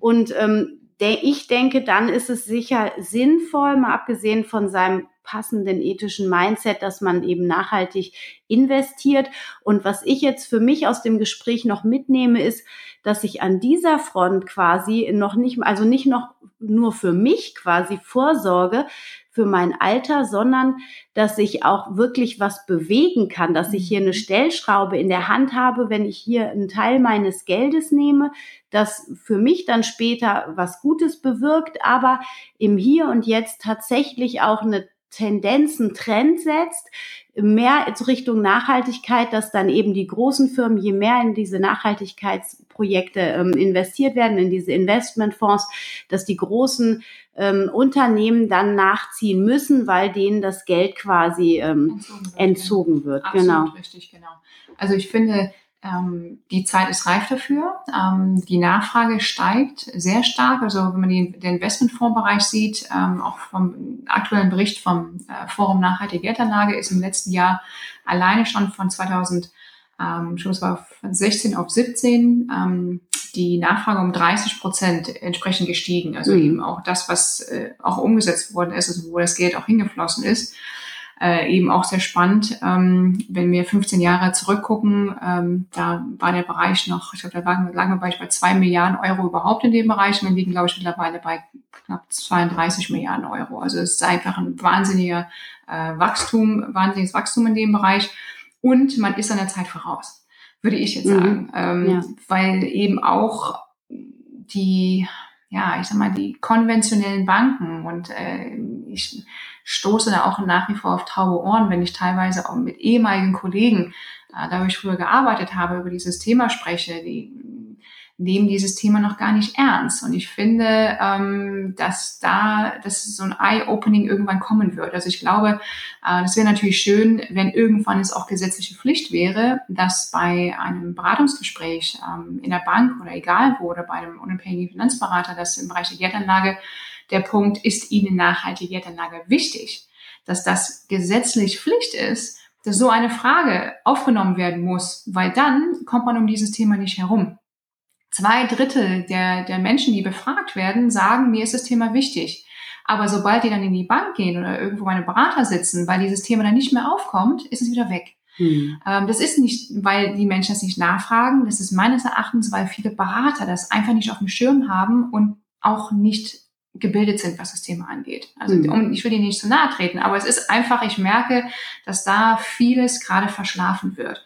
A: Und ähm, ich denke, dann ist es sicher sinnvoll, mal abgesehen von seinem passenden ethischen Mindset, dass man eben nachhaltig investiert. Und was ich jetzt für mich aus dem Gespräch noch mitnehme, ist, dass ich an dieser Front quasi noch nicht, also nicht noch nur für mich quasi vorsorge, für mein Alter, sondern dass ich auch wirklich was bewegen kann, dass ich hier eine mhm. Stellschraube in der Hand habe, wenn ich hier einen Teil meines Geldes nehme, das für mich dann später was Gutes bewirkt, aber im Hier und Jetzt tatsächlich auch eine Tendenzen, Trend setzt, mehr Richtung Nachhaltigkeit, dass dann eben die großen Firmen, je mehr in diese Nachhaltigkeitsprojekte ähm, investiert werden, in diese Investmentfonds, dass die großen ähm, Unternehmen dann nachziehen müssen, weil denen das Geld quasi ähm, entzogen wird. Entzogen wird.
B: Absolut genau. richtig, genau. Also ich finde, ähm, die Zeit ist reif dafür. Ähm, die Nachfrage steigt sehr stark. Also wenn man den, den Investmentfondsbereich sieht, ähm, auch vom aktuellen Bericht vom äh, Forum Nachhaltige Geldanlage ist im letzten Jahr alleine schon von 2000, ähm, schon war von 16 auf 17, ähm, die Nachfrage um 30 Prozent entsprechend gestiegen. Also mhm. eben auch das, was äh, auch umgesetzt worden ist, also wo das Geld auch hingeflossen ist äh, eben auch sehr spannend. Ähm, wenn wir 15 Jahre zurückgucken, ähm, da war der Bereich noch, ich glaube, da lagen, lagen wir bei, bei zwei Milliarden Euro überhaupt in dem Bereich und wir liegen, glaube ich, mittlerweile bei knapp 32 Milliarden Euro. Also es ist einfach ein wahnsinniger äh, Wachstum, wahnsinniges Wachstum in dem Bereich und man ist an der Zeit voraus, würde ich jetzt mhm. sagen, ähm, ja. weil eben auch die ja, ich sag mal, die konventionellen Banken und äh, ich stoße da auch nach wie vor auf taube Ohren, wenn ich teilweise auch mit ehemaligen Kollegen, äh, da wo ich früher gearbeitet habe, über dieses Thema spreche, die nehmen dieses Thema noch gar nicht ernst. Und ich finde, ähm, dass da dass so ein Eye-Opening irgendwann kommen wird. Also ich glaube, äh, das wäre natürlich schön, wenn irgendwann es auch gesetzliche Pflicht wäre, dass bei einem Beratungsgespräch ähm, in der Bank oder egal wo oder bei einem unabhängigen Finanzberater, das im Bereich der Geldanlage der Punkt, ist Ihnen nachhaltige Geldanlage wichtig, dass das gesetzlich Pflicht ist, dass so eine Frage aufgenommen werden muss, weil dann kommt man um dieses Thema nicht herum. Zwei Drittel der, der Menschen, die befragt werden, sagen, mir ist das Thema wichtig. Aber sobald die dann in die Bank gehen oder irgendwo bei einem Berater sitzen, weil dieses Thema dann nicht mehr aufkommt, ist es wieder weg. Hm. Ähm, das ist nicht, weil die Menschen das nicht nachfragen. Das ist meines Erachtens, weil viele Berater das einfach nicht auf dem Schirm haben und auch nicht gebildet sind, was das Thema angeht. Also hm. ich will ihnen nicht zu nahe treten, aber es ist einfach, ich merke, dass da vieles gerade verschlafen wird.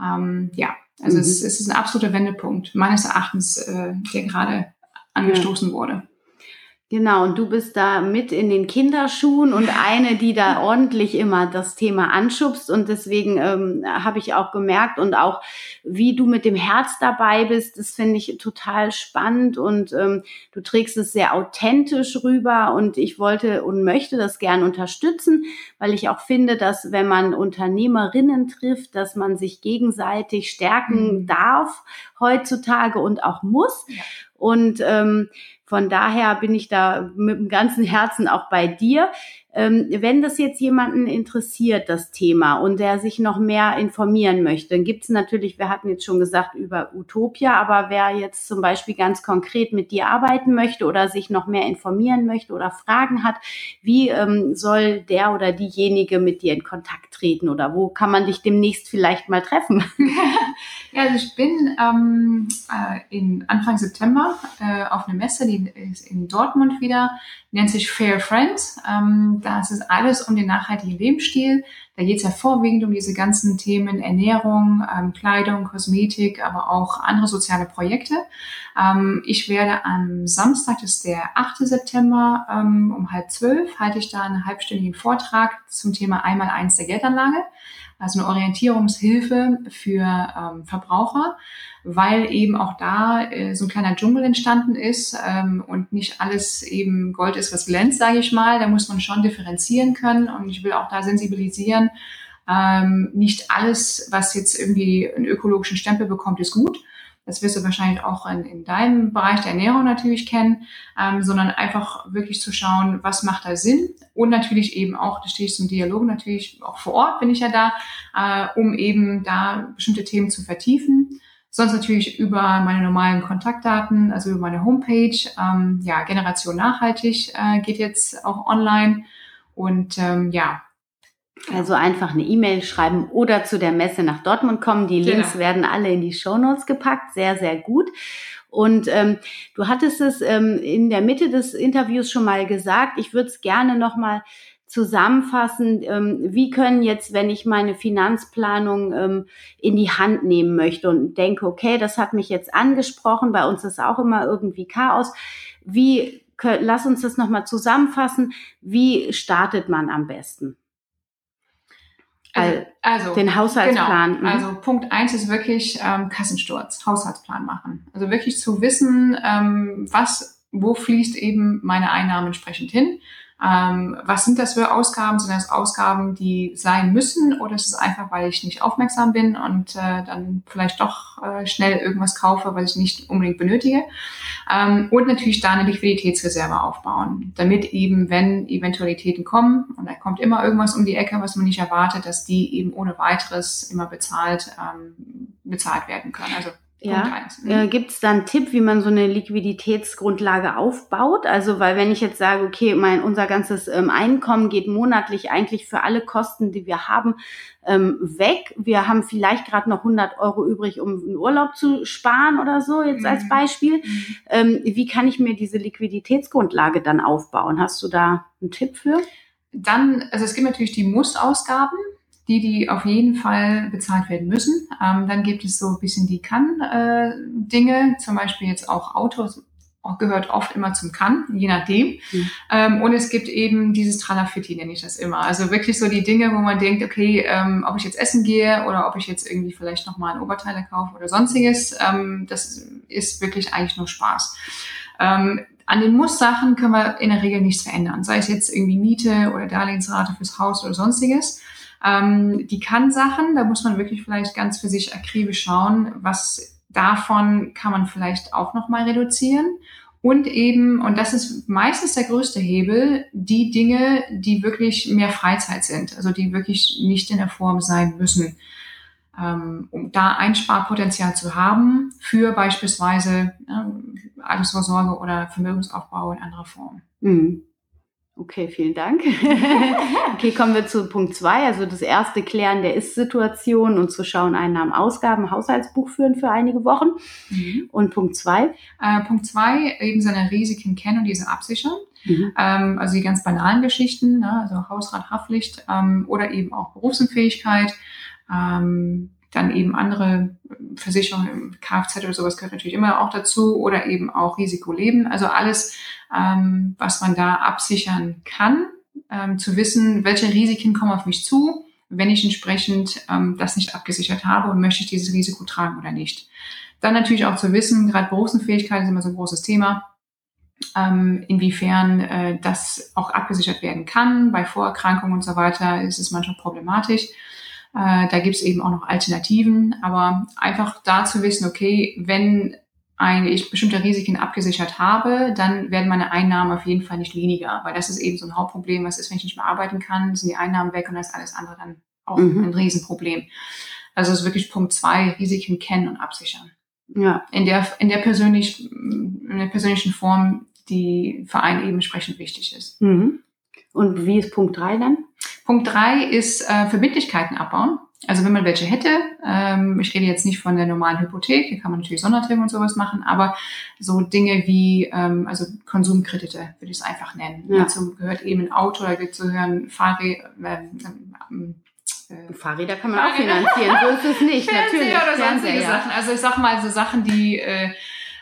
B: Ähm, ja, also mhm. es, es, ist ein absoluter Wendepunkt meines Erachtens, äh, der gerade angestoßen ja. wurde.
A: Genau, und du bist da mit in den Kinderschuhen und eine, die da ordentlich immer das Thema anschubst. Und deswegen ähm, habe ich auch gemerkt und auch, wie du mit dem Herz dabei bist, das finde ich total spannend und ähm, du trägst es sehr authentisch rüber. Und ich wollte und möchte das gern unterstützen, weil ich auch finde, dass wenn man Unternehmerinnen trifft, dass man sich gegenseitig stärken mhm. darf heutzutage und auch muss. Ja. Und ähm, von daher bin ich da mit dem ganzen Herzen auch bei dir. Ähm, wenn das jetzt jemanden interessiert, das Thema, und der sich noch mehr informieren möchte, dann gibt es natürlich, wir hatten jetzt schon gesagt, über Utopia, aber wer jetzt zum Beispiel ganz konkret mit dir arbeiten möchte oder sich noch mehr informieren möchte oder Fragen hat, wie ähm, soll der oder diejenige mit dir in Kontakt treten oder wo kann man dich demnächst vielleicht mal treffen?
B: ja, also ich bin ähm, äh, in Anfang September äh, auf einer Messe, die ist in Dortmund wieder, nennt sich Fair Friends. Ähm, das ist alles um den nachhaltigen Lebensstil. Da geht es ja vorwiegend um diese ganzen Themen Ernährung, ähm, Kleidung, Kosmetik, aber auch andere soziale Projekte. Ähm, ich werde am Samstag, das ist der 8. September, ähm, um halb zwölf, halte ich da einen halbstündigen Vortrag zum Thema einmal eins der Geldanlage also eine Orientierungshilfe für ähm, Verbraucher, weil eben auch da äh, so ein kleiner Dschungel entstanden ist ähm, und nicht alles eben Gold ist, was glänzt, sage ich mal. Da muss man schon differenzieren können und ich will auch da sensibilisieren. Ähm, nicht alles, was jetzt irgendwie einen ökologischen Stempel bekommt, ist gut das wirst du wahrscheinlich auch in, in deinem Bereich der Ernährung natürlich kennen, ähm, sondern einfach wirklich zu schauen, was macht da Sinn und natürlich eben auch, da stehe ich zum Dialog natürlich, auch vor Ort bin ich ja da, äh, um eben da bestimmte Themen zu vertiefen. Sonst natürlich über meine normalen Kontaktdaten, also über meine Homepage. Ähm, ja, Generation Nachhaltig äh, geht jetzt auch online. Und ähm, ja,
A: also einfach eine E-Mail schreiben oder zu der Messe nach Dortmund kommen. Die Links genau. werden alle in die Show Notes gepackt. Sehr, sehr gut. Und ähm, du hattest es ähm, in der Mitte des Interviews schon mal gesagt. Ich würde es gerne noch mal zusammenfassen. Ähm, wie können jetzt, wenn ich meine Finanzplanung ähm, in die Hand nehmen möchte und denke, okay, das hat mich jetzt angesprochen. Bei uns ist auch immer irgendwie Chaos. Wie lass uns das noch mal zusammenfassen. Wie startet man am besten?
B: Also, also den Haushaltsplan. Genau. Mhm. Also Punkt eins ist wirklich ähm, Kassensturz, Haushaltsplan machen. Also wirklich zu wissen, ähm, was, wo fließt eben meine Einnahmen entsprechend hin ähm, was sind das für Ausgaben? Sind das Ausgaben, die sein müssen oder ist es einfach, weil ich nicht aufmerksam bin und äh, dann vielleicht doch äh, schnell irgendwas kaufe, was ich nicht unbedingt benötige? Ähm, und natürlich da eine Liquiditätsreserve aufbauen, damit eben, wenn Eventualitäten kommen und da kommt immer irgendwas um die Ecke, was man nicht erwartet, dass die eben ohne weiteres immer bezahlt, ähm, bezahlt werden können. Also
A: ja. Äh, Gibt es da einen Tipp, wie man so eine Liquiditätsgrundlage aufbaut? Also, weil wenn ich jetzt sage, okay, mein unser ganzes ähm, Einkommen geht monatlich eigentlich für alle Kosten, die wir haben, ähm, weg. Wir haben vielleicht gerade noch 100 Euro übrig, um einen Urlaub zu sparen oder so, jetzt mhm. als Beispiel. Mhm. Ähm, wie kann ich mir diese Liquiditätsgrundlage dann aufbauen? Hast du da einen Tipp für?
B: Dann, also es gibt natürlich die Mustausgaben die, die auf jeden Fall bezahlt werden müssen. Ähm, dann gibt es so ein bisschen die Kann-Dinge, äh, zum Beispiel jetzt auch Autos, gehört oft immer zum Kann, je nachdem. Mhm. Ähm, und es gibt eben dieses Tralafitti, nenne ich das immer. Also wirklich so die Dinge, wo man denkt, okay, ähm, ob ich jetzt essen gehe oder ob ich jetzt irgendwie vielleicht nochmal ein Oberteil kaufe oder sonstiges, ähm, das ist wirklich eigentlich nur Spaß. Ähm, an den Muss-Sachen können wir in der Regel nichts verändern, sei es jetzt irgendwie Miete oder Darlehensrate fürs Haus oder sonstiges. Ähm, die Kann-Sachen, da muss man wirklich vielleicht ganz für sich akribisch schauen, was davon kann man vielleicht auch nochmal reduzieren. Und eben, und das ist meistens der größte Hebel, die Dinge, die wirklich mehr Freizeit sind, also die wirklich nicht in der Form sein müssen, ähm, um da Einsparpotenzial zu haben für beispielsweise äh, Altersvorsorge oder Vermögensaufbau in anderer Form.
A: Mhm. Okay, vielen Dank. okay, kommen wir zu Punkt zwei. Also das erste Klären der Ist-Situation und zu schauen, Einnahmen, Ausgaben, Haushaltsbuch führen für einige Wochen. Mhm. Und Punkt zwei?
B: Äh, Punkt zwei, eben seine Risiken kennen und diese absichern. Mhm. Ähm, also die ganz banalen Geschichten, ne, also Hausrat, Haftpflicht ähm, oder eben auch Berufsunfähigkeit. Ähm, dann eben andere Versicherungen, Kfz oder sowas gehört natürlich immer auch dazu oder eben auch Risikoleben. Also alles, ähm, was man da absichern kann, ähm, zu wissen, welche Risiken kommen auf mich zu, wenn ich entsprechend ähm, das nicht abgesichert habe und möchte ich dieses Risiko tragen oder nicht. Dann natürlich auch zu wissen, gerade Berufsunfähigkeit ist immer so ein großes Thema, ähm, inwiefern äh, das auch abgesichert werden kann. Bei Vorerkrankungen und so weiter ist es manchmal problematisch. Äh, da gibt es eben auch noch Alternativen, aber einfach da zu wissen, okay, wenn ein, ich bestimmte Risiken abgesichert habe, dann werden meine Einnahmen auf jeden Fall nicht weniger, weil das ist eben so ein Hauptproblem, was ist, wenn ich nicht mehr arbeiten kann, sind die Einnahmen weg und das ist alles andere dann auch mhm. ein Riesenproblem. Also es ist wirklich Punkt zwei, Risiken kennen und absichern. Ja. In der, in der persönlich, in der persönlichen Form, die für einen eben entsprechend wichtig ist.
A: Mhm. Und wie ist Punkt drei dann?
B: Punkt drei ist äh, Verbindlichkeiten abbauen. Also wenn man welche hätte, ähm, ich rede jetzt nicht von der normalen Hypothek, hier kann man natürlich Sondertilgung und sowas machen, aber so Dinge wie ähm, also Konsumkredite würde ich es einfach nennen. Ja. Dazu gehört eben ein Auto, da gehören Fahrräder,
A: ähm, äh, Fahrräder kann man Fahrräder. auch finanzieren, so ist es nicht,
B: natürlich. Oder sonstige. Sachen. Also ich sag mal so Sachen, die äh,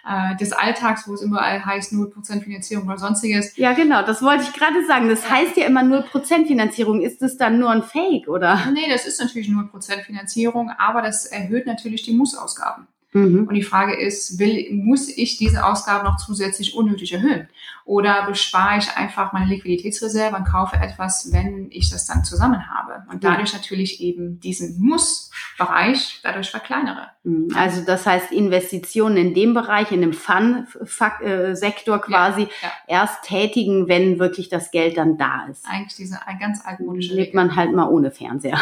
B: äh, des Alltags, wo es überall heißt 0% Finanzierung oder sonstiges.
A: Ja, genau, das wollte ich gerade sagen. Das heißt ja immer 0% Finanzierung. Ist das dann nur ein Fake, oder?
B: Nee, das ist natürlich 0% Finanzierung, aber das erhöht natürlich die Mussausgaben. Mhm. Und die Frage ist, will, muss ich diese Ausgaben noch zusätzlich unnötig erhöhen? Oder bespare ich einfach meine Liquiditätsreserve und kaufe etwas, wenn ich das dann zusammen habe? Und dadurch natürlich eben diesen Muss-Bereich dadurch verkleinere.
A: Mhm. Also das heißt, Investitionen in dem Bereich, in dem Fun-Sektor quasi ja, ja. erst tätigen, wenn wirklich das Geld dann da ist.
B: Eigentlich diese ganz altmodische
A: Lebt man halt mal ohne Fernseher.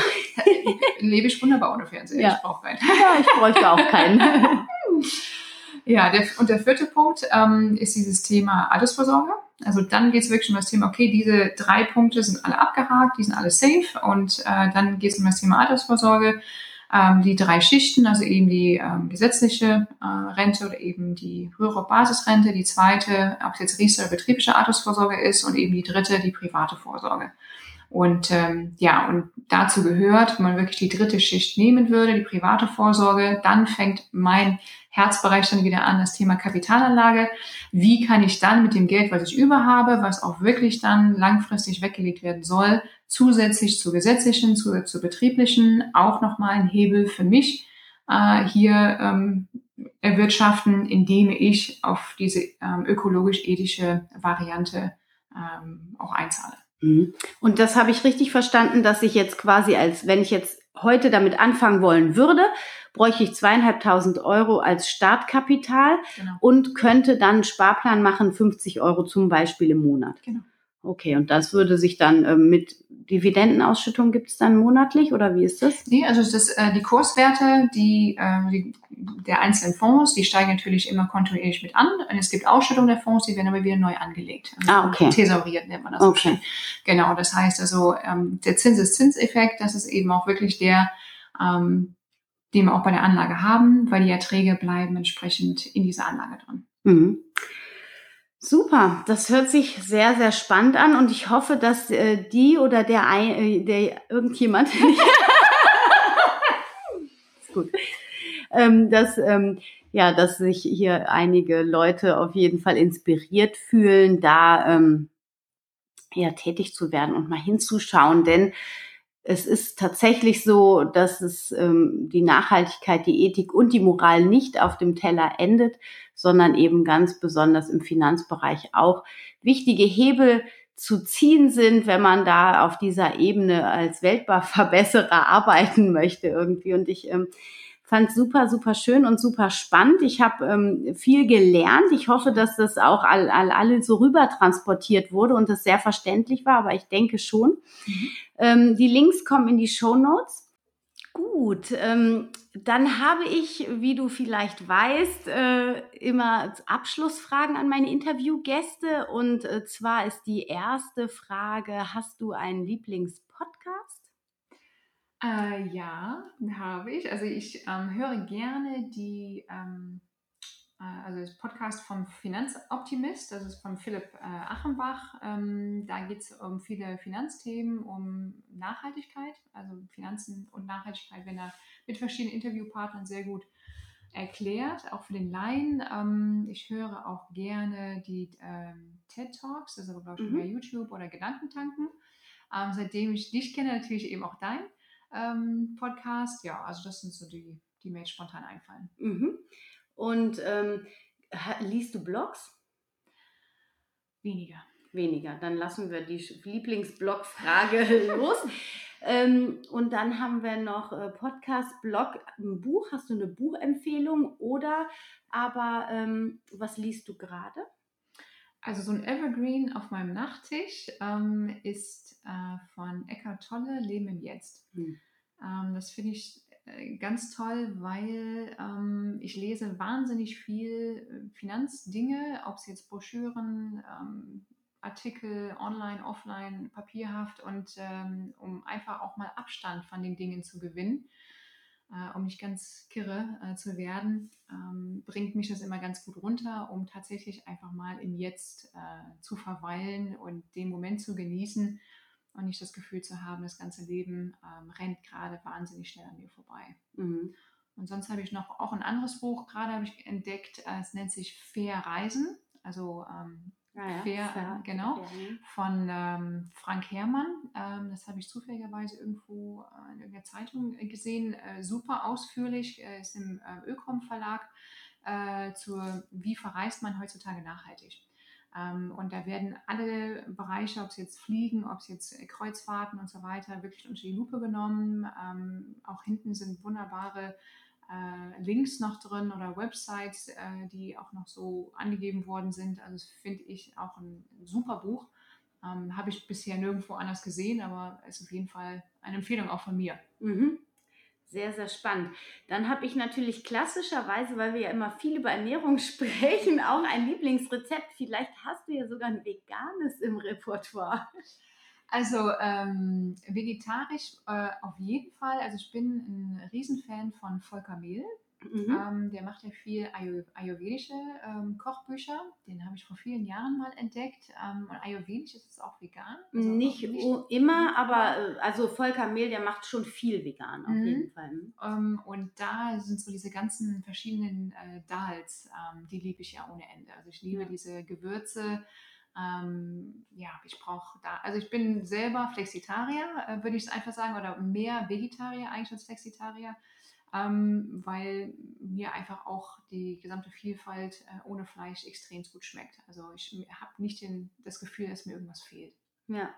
B: Lebe ich wunderbar ohne Fernseher. Ja. Ich brauche keinen.
A: Ja, ich bräuchte auch keinen.
B: ja, der, und der vierte Punkt ähm, ist dieses Thema Altersvorsorge. Also dann geht es wirklich um das Thema, okay, diese drei Punkte sind alle abgehakt, die sind alle safe und äh, dann geht es um das Thema Altersvorsorge. Ähm, die drei Schichten, also eben die ähm, gesetzliche äh, Rente oder eben die höhere Basisrente, die zweite, ob es jetzt Riester oder betriebliche Altersvorsorge ist und eben die dritte, die private Vorsorge. Und ähm, ja, und dazu gehört, wenn man wirklich die dritte Schicht nehmen würde, die private Vorsorge, dann fängt mein Herzbereich dann wieder an, das Thema Kapitalanlage. Wie kann ich dann mit dem Geld, was ich über habe, was auch wirklich dann langfristig weggelegt werden soll, zusätzlich zu gesetzlichen, zusätzlich zu betrieblichen, auch nochmal ein Hebel für mich äh, hier ähm, erwirtschaften, indem ich auf diese ähm, ökologisch-ethische Variante ähm, auch einzahle.
A: Mhm. Und das habe ich richtig verstanden, dass ich jetzt quasi als, wenn ich jetzt heute damit anfangen wollen würde, bräuchte ich zweieinhalbtausend Euro als Startkapital genau. und könnte dann einen Sparplan machen, 50 Euro zum Beispiel im Monat. Genau. Okay, und das würde sich dann äh, mit Dividendenausschüttung gibt es dann monatlich oder wie ist das?
B: Nee, also das, äh, die Kurswerte die, äh, die, der einzelnen Fonds, die steigen natürlich immer kontinuierlich mit an. Und es gibt Ausschüttungen der Fonds, die werden aber wieder neu angelegt.
A: Also ah, okay.
B: Thesauriert nennt man das.
A: Okay.
B: Genau, das heißt also, ähm, der Zinseszinseffekt, das ist eben auch wirklich der, ähm, den wir auch bei der Anlage haben, weil die Erträge bleiben entsprechend in dieser Anlage drin.
A: Mhm. Super, das hört sich sehr, sehr spannend an und ich hoffe, dass äh, die oder der, äh, der irgendjemand, gut, ähm, dass, ähm, ja, dass sich hier einige Leute auf jeden Fall inspiriert fühlen, da ähm, ja, tätig zu werden und mal hinzuschauen. Denn es ist tatsächlich so, dass es ähm, die Nachhaltigkeit, die Ethik und die Moral nicht auf dem Teller endet, sondern eben ganz besonders im Finanzbereich auch wichtige Hebel zu ziehen sind, wenn man da auf dieser Ebene als Weltbarverbesserer arbeiten möchte irgendwie. Und ich ähm, fand super, super schön und super spannend. Ich habe ähm, viel gelernt. Ich hoffe, dass das auch all, all, alle so rüber transportiert wurde und das sehr verständlich war, aber ich denke schon. Ähm, die Links kommen in die Show Notes. Gut, ähm, dann habe ich, wie du vielleicht weißt, äh, immer Abschlussfragen an meine Interviewgäste. Und äh, zwar ist die erste Frage, hast du einen Lieblingspodcast?
B: Äh, ja, habe ich. Also ich ähm, höre gerne die ähm, äh, also das Podcast vom Finanzoptimist, das ist von Philipp äh, Achenbach. Ähm, da geht es um viele Finanzthemen, um Nachhaltigkeit, also Finanzen und Nachhaltigkeit, wenn er mit verschiedenen Interviewpartnern sehr gut erklärt, auch für den Laien. Ähm, ich höre auch gerne die ähm, TED Talks, das ist aber glaube ich mhm. mehr YouTube oder Gedankentanken. Ähm, seitdem ich dich kenne, natürlich eben auch dein ähm, Podcast. Ja, also das sind so die, die mir jetzt spontan einfallen.
A: Mhm. Und ähm, liest du Blogs?
B: Weniger.
A: Weniger. Dann lassen wir die Lieblingsblog-Frage los. Ähm, und dann haben wir noch äh, Podcast, Blog, ein Buch. Hast du eine Buchempfehlung oder aber ähm, was liest du gerade?
B: Also so ein Evergreen auf meinem Nachttisch ähm, ist äh, von Eckhart Tolle, Leben im Jetzt. Hm. Ähm, das finde ich äh, ganz toll, weil ähm, ich lese wahnsinnig viel äh, Finanzdinge, ob es jetzt Broschüren, ähm, Artikel, online, offline, papierhaft und ähm, um einfach auch mal Abstand von den Dingen zu gewinnen, äh, um nicht ganz kirre äh, zu werden, ähm, bringt mich das immer ganz gut runter, um tatsächlich einfach mal im Jetzt äh, zu verweilen und den Moment zu genießen und nicht das Gefühl zu haben, das ganze Leben ähm, rennt gerade wahnsinnig schnell an mir vorbei. Mhm. Und sonst habe ich noch auch ein anderes Buch, gerade habe ich entdeckt, äh, es nennt sich Fair Reisen, also ähm, ah ja, Fair, fair, äh, genau, ja. von ähm, Frank Herrmann. Ähm, das habe ich zufälligerweise irgendwo äh, in irgendeiner Zeitung gesehen, äh, super ausführlich, äh, ist im äh, Ökom Verlag, zur Wie verreist man heutzutage nachhaltig. Ähm, und da werden alle Bereiche, ob es jetzt Fliegen, ob es jetzt Kreuzfahrten und so weiter, wirklich unter die Lupe genommen. Ähm, auch hinten sind wunderbare äh, Links noch drin oder Websites, äh, die auch noch so angegeben worden sind. Also finde ich auch ein super Buch. Ähm, Habe ich bisher nirgendwo anders gesehen, aber ist auf jeden Fall eine Empfehlung auch von mir.
A: Mhm. Sehr, sehr spannend. Dann habe ich natürlich klassischerweise, weil wir ja immer viel über Ernährung sprechen, auch ein Lieblingsrezept. Vielleicht hast du ja sogar ein veganes im Repertoire.
B: Also ähm, vegetarisch äh, auf jeden Fall. Also ich bin ein Riesenfan von Volker Mehl. Mhm. Ähm, der macht ja viel ayurvedische ähm, Kochbücher. Den habe ich vor vielen Jahren mal entdeckt. Ähm, und ayurvedisch ist es auch vegan.
A: Also nicht, nicht immer, aber äh, also Volker Mehl, der macht schon viel vegan auf mhm. jeden Fall.
B: Mhm. Ähm, und da sind so diese ganzen verschiedenen äh, Dals, ähm, die liebe ich ja ohne Ende. Also ich liebe ja. diese Gewürze. Ähm, ja, ich brauche da, also ich bin selber Flexitarier, äh, würde ich es einfach sagen, oder mehr Vegetarier eigentlich als Flexitarier ähm, weil mir einfach auch die gesamte Vielfalt äh, ohne Fleisch extrem gut schmeckt. Also ich habe nicht den, das Gefühl, dass mir irgendwas fehlt.
A: Ja,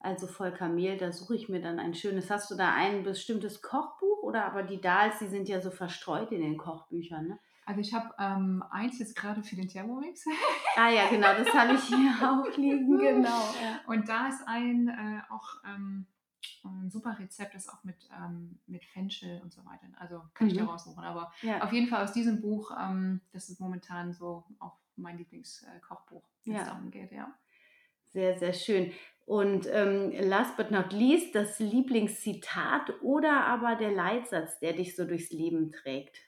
A: also Volker Mehl, da suche ich mir dann ein schönes. Hast du da ein bestimmtes Kochbuch oder aber die Dals, die sind ja so verstreut in den Kochbüchern, ne?
B: Also ich habe ähm, eins jetzt gerade für den Thermomix.
A: ah ja, genau, das habe ich hier auch liegen, genau.
B: Ja. Und da ist ein äh, auch ähm, ein super Rezept ist auch mit, ähm, mit Fenchel und so weiter. Also kann mhm. ich da raussuchen. Aber ja. auf jeden Fall aus diesem Buch, ähm, das ist momentan so auch mein Lieblingskochbuch, wenn ja. es darum geht, ja.
A: Sehr, sehr schön. Und ähm, last but not least, das Lieblingszitat oder aber der Leitsatz, der dich so durchs Leben trägt?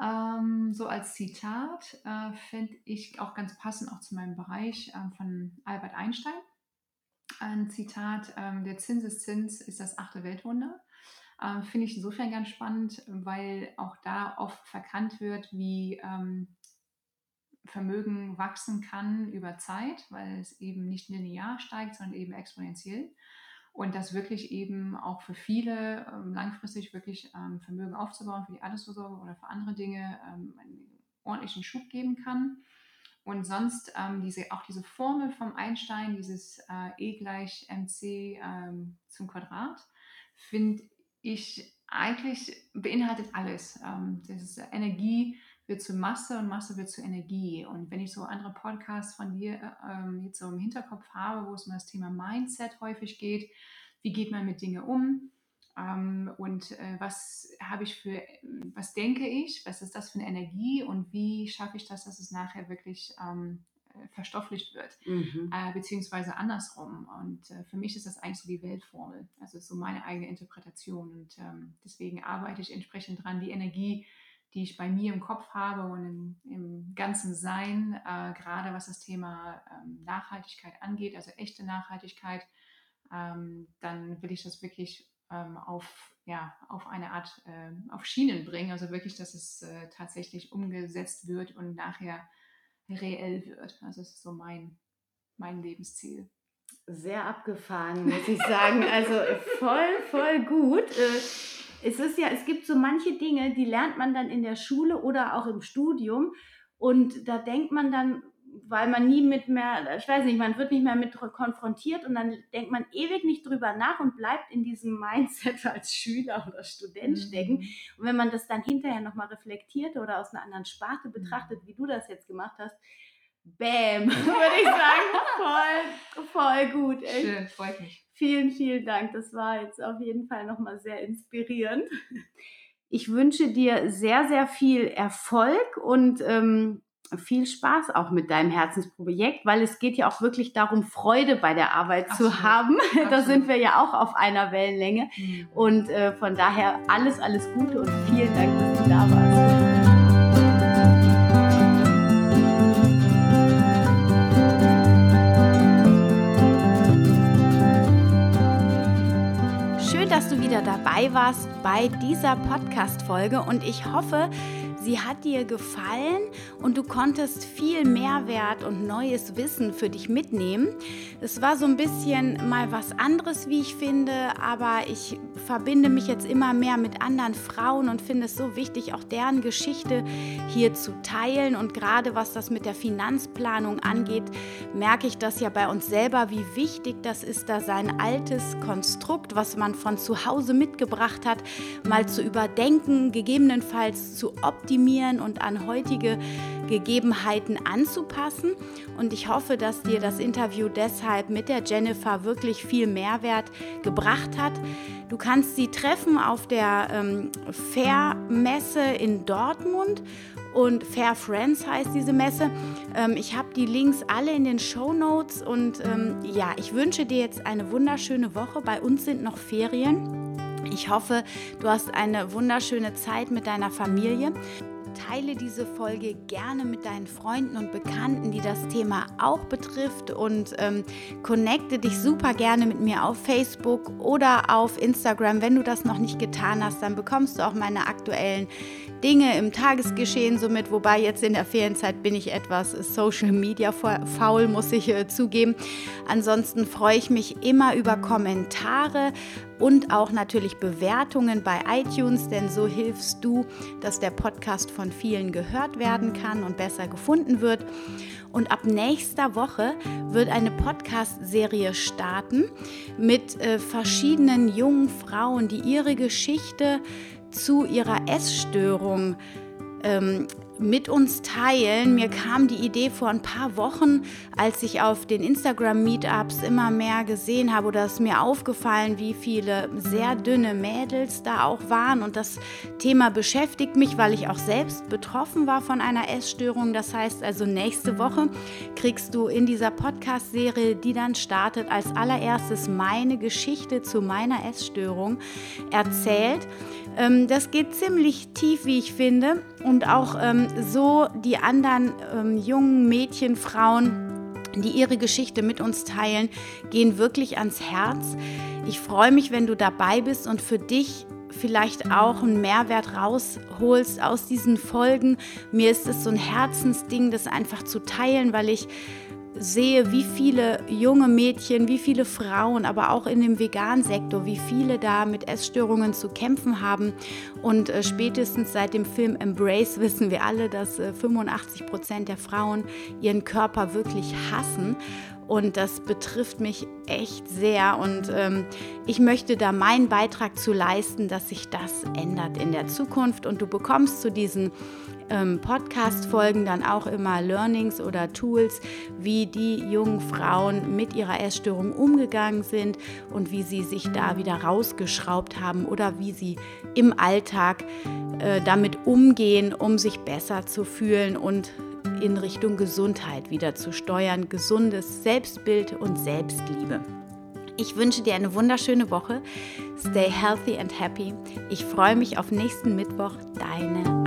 B: Ähm, so als Zitat äh, fände ich auch ganz passend auch zu meinem Bereich äh, von Albert Einstein ein Zitat, ähm, der Zinseszins ist das achte Weltwunder. Äh, Finde ich insofern ganz spannend, weil auch da oft verkannt wird, wie ähm, Vermögen wachsen kann über Zeit, weil es eben nicht linear steigt, sondern eben exponentiell. Und das wirklich eben auch für viele ähm, langfristig wirklich ähm, Vermögen aufzubauen, für die Altersvorsorge oder für andere Dinge ähm, einen ordentlichen Schub geben kann. Und sonst ähm, diese, auch diese Formel vom Einstein, dieses äh, E gleich mc ähm, zum Quadrat, finde ich eigentlich beinhaltet alles. Ähm, das ist Energie wird zu Masse und Masse wird zu Energie. Und wenn ich so andere Podcasts von dir äh, ähm, jetzt so im Hinterkopf habe, wo es um das Thema Mindset häufig geht, wie geht man mit Dingen um? Ähm, und äh, was habe ich für, was denke ich, was ist das für eine Energie und wie schaffe ich das, dass es nachher wirklich ähm, äh, verstofflicht wird, mhm. äh, beziehungsweise andersrum. Und äh, für mich ist das eigentlich so die Weltformel, also so meine eigene Interpretation. Und ähm, deswegen arbeite ich entsprechend dran, die Energie, die ich bei mir im Kopf habe und im, im ganzen Sein, äh, gerade was das Thema ähm, Nachhaltigkeit angeht, also echte Nachhaltigkeit, ähm, dann will ich das wirklich ähm, auf, ja, auf eine Art, äh, auf Schienen bringen. Also wirklich, dass es äh, tatsächlich umgesetzt wird und nachher reell wird. Also das ist so mein, mein Lebensziel.
A: Sehr abgefahren, muss ich sagen. Also voll, voll gut. Es ist ja, es gibt so manche Dinge, die lernt man dann in der Schule oder auch im Studium. Und da denkt man dann, weil man nie mit mehr, ich weiß nicht, man wird nicht mehr mit konfrontiert und dann denkt man ewig nicht drüber nach und bleibt in diesem Mindset als Schüler oder Student mhm. stecken. Und wenn man das dann hinterher nochmal reflektiert oder aus einer anderen Sparte betrachtet, wie du das jetzt gemacht hast, Bäm, würde ich sagen, voll, voll gut.
B: Echt. Schön, freut mich.
A: Vielen, vielen Dank. Das war jetzt auf jeden Fall nochmal sehr inspirierend. Ich wünsche dir sehr, sehr viel Erfolg und ähm, viel Spaß auch mit deinem Herzensprojekt, weil es geht ja auch wirklich darum, Freude bei der Arbeit Absolut. zu haben. Absolut. Da sind wir ja auch auf einer Wellenlänge. Mhm. Und äh, von daher alles, alles Gute und vielen Dank, dass du da warst. Wieder dabei warst bei dieser Podcast-Folge. Und ich hoffe, Sie hat dir gefallen und du konntest viel Mehrwert und neues Wissen für dich mitnehmen. Es war so ein bisschen mal was anderes, wie ich finde, aber ich verbinde mich jetzt immer mehr mit anderen Frauen und finde es so wichtig, auch deren Geschichte hier zu teilen. Und gerade was das mit der Finanzplanung angeht, merke ich das ja bei uns selber, wie wichtig das ist, da sein altes Konstrukt, was man von zu Hause mitgebracht hat, mal zu überdenken, gegebenenfalls zu optimieren optimieren und an heutige Gegebenheiten anzupassen. Und ich hoffe, dass dir das Interview deshalb mit der Jennifer wirklich viel Mehrwert gebracht hat. Du kannst sie treffen auf der ähm, Fair-Messe in Dortmund und Fair Friends heißt diese Messe. Ähm, ich habe die Links alle in den Show Notes und ähm, ja, ich wünsche dir jetzt eine wunderschöne Woche. Bei uns sind noch Ferien. Ich hoffe, du hast eine wunderschöne Zeit mit deiner Familie. Teile diese Folge gerne mit deinen Freunden und Bekannten, die das Thema auch betrifft und ähm, connecte dich super gerne mit mir auf Facebook oder auf Instagram. Wenn du das noch nicht getan hast, dann bekommst du auch meine aktuellen Dinge im Tagesgeschehen somit, wobei jetzt in der Ferienzeit bin ich etwas Social Media faul, muss ich äh, zugeben. Ansonsten freue ich mich immer über Kommentare und auch natürlich Bewertungen bei iTunes, denn so hilfst du, dass der Podcast von vielen gehört werden kann und besser gefunden wird. Und ab nächster Woche wird eine Podcast-Serie starten mit äh, verschiedenen jungen Frauen, die ihre Geschichte zu ihrer Essstörung ähm, mit uns teilen. Mir kam die Idee vor ein paar Wochen, als ich auf den Instagram-Meetups immer mehr gesehen habe, oder es mir aufgefallen, wie viele sehr dünne Mädels da auch waren. Und das Thema beschäftigt mich, weil ich auch selbst betroffen war von einer Essstörung. Das heißt also, nächste Woche kriegst du in dieser Podcast-Serie, die dann startet, als allererstes meine Geschichte zu meiner Essstörung erzählt. Ähm, das geht ziemlich tief, wie ich finde. Und auch ähm, so die anderen ähm, jungen Mädchen, Frauen, die ihre Geschichte mit uns teilen, gehen wirklich ans Herz. Ich freue mich, wenn du dabei bist und für dich vielleicht auch einen Mehrwert rausholst aus diesen Folgen. Mir ist es so ein Herzensding, das einfach zu teilen, weil ich sehe, wie viele junge Mädchen, wie viele Frauen, aber auch in dem Vegan-Sektor, wie viele da mit Essstörungen zu kämpfen haben. Und äh, spätestens seit dem Film Embrace wissen wir alle, dass äh, 85 Prozent der Frauen ihren Körper wirklich hassen. Und das betrifft mich echt sehr. Und ähm, ich möchte da meinen Beitrag zu leisten, dass sich das ändert in der Zukunft. Und du bekommst zu diesen ähm, Podcast-Folgen dann auch immer Learnings oder Tools, wie die jungen Frauen mit ihrer Essstörung umgegangen sind und wie sie sich da wieder rausgeschraubt haben oder wie sie im Alltag äh, damit umgehen, um sich besser zu fühlen und in Richtung Gesundheit wieder zu steuern, gesundes Selbstbild und Selbstliebe. Ich wünsche dir eine wunderschöne Woche. Stay healthy and happy. Ich freue mich auf nächsten Mittwoch. Deine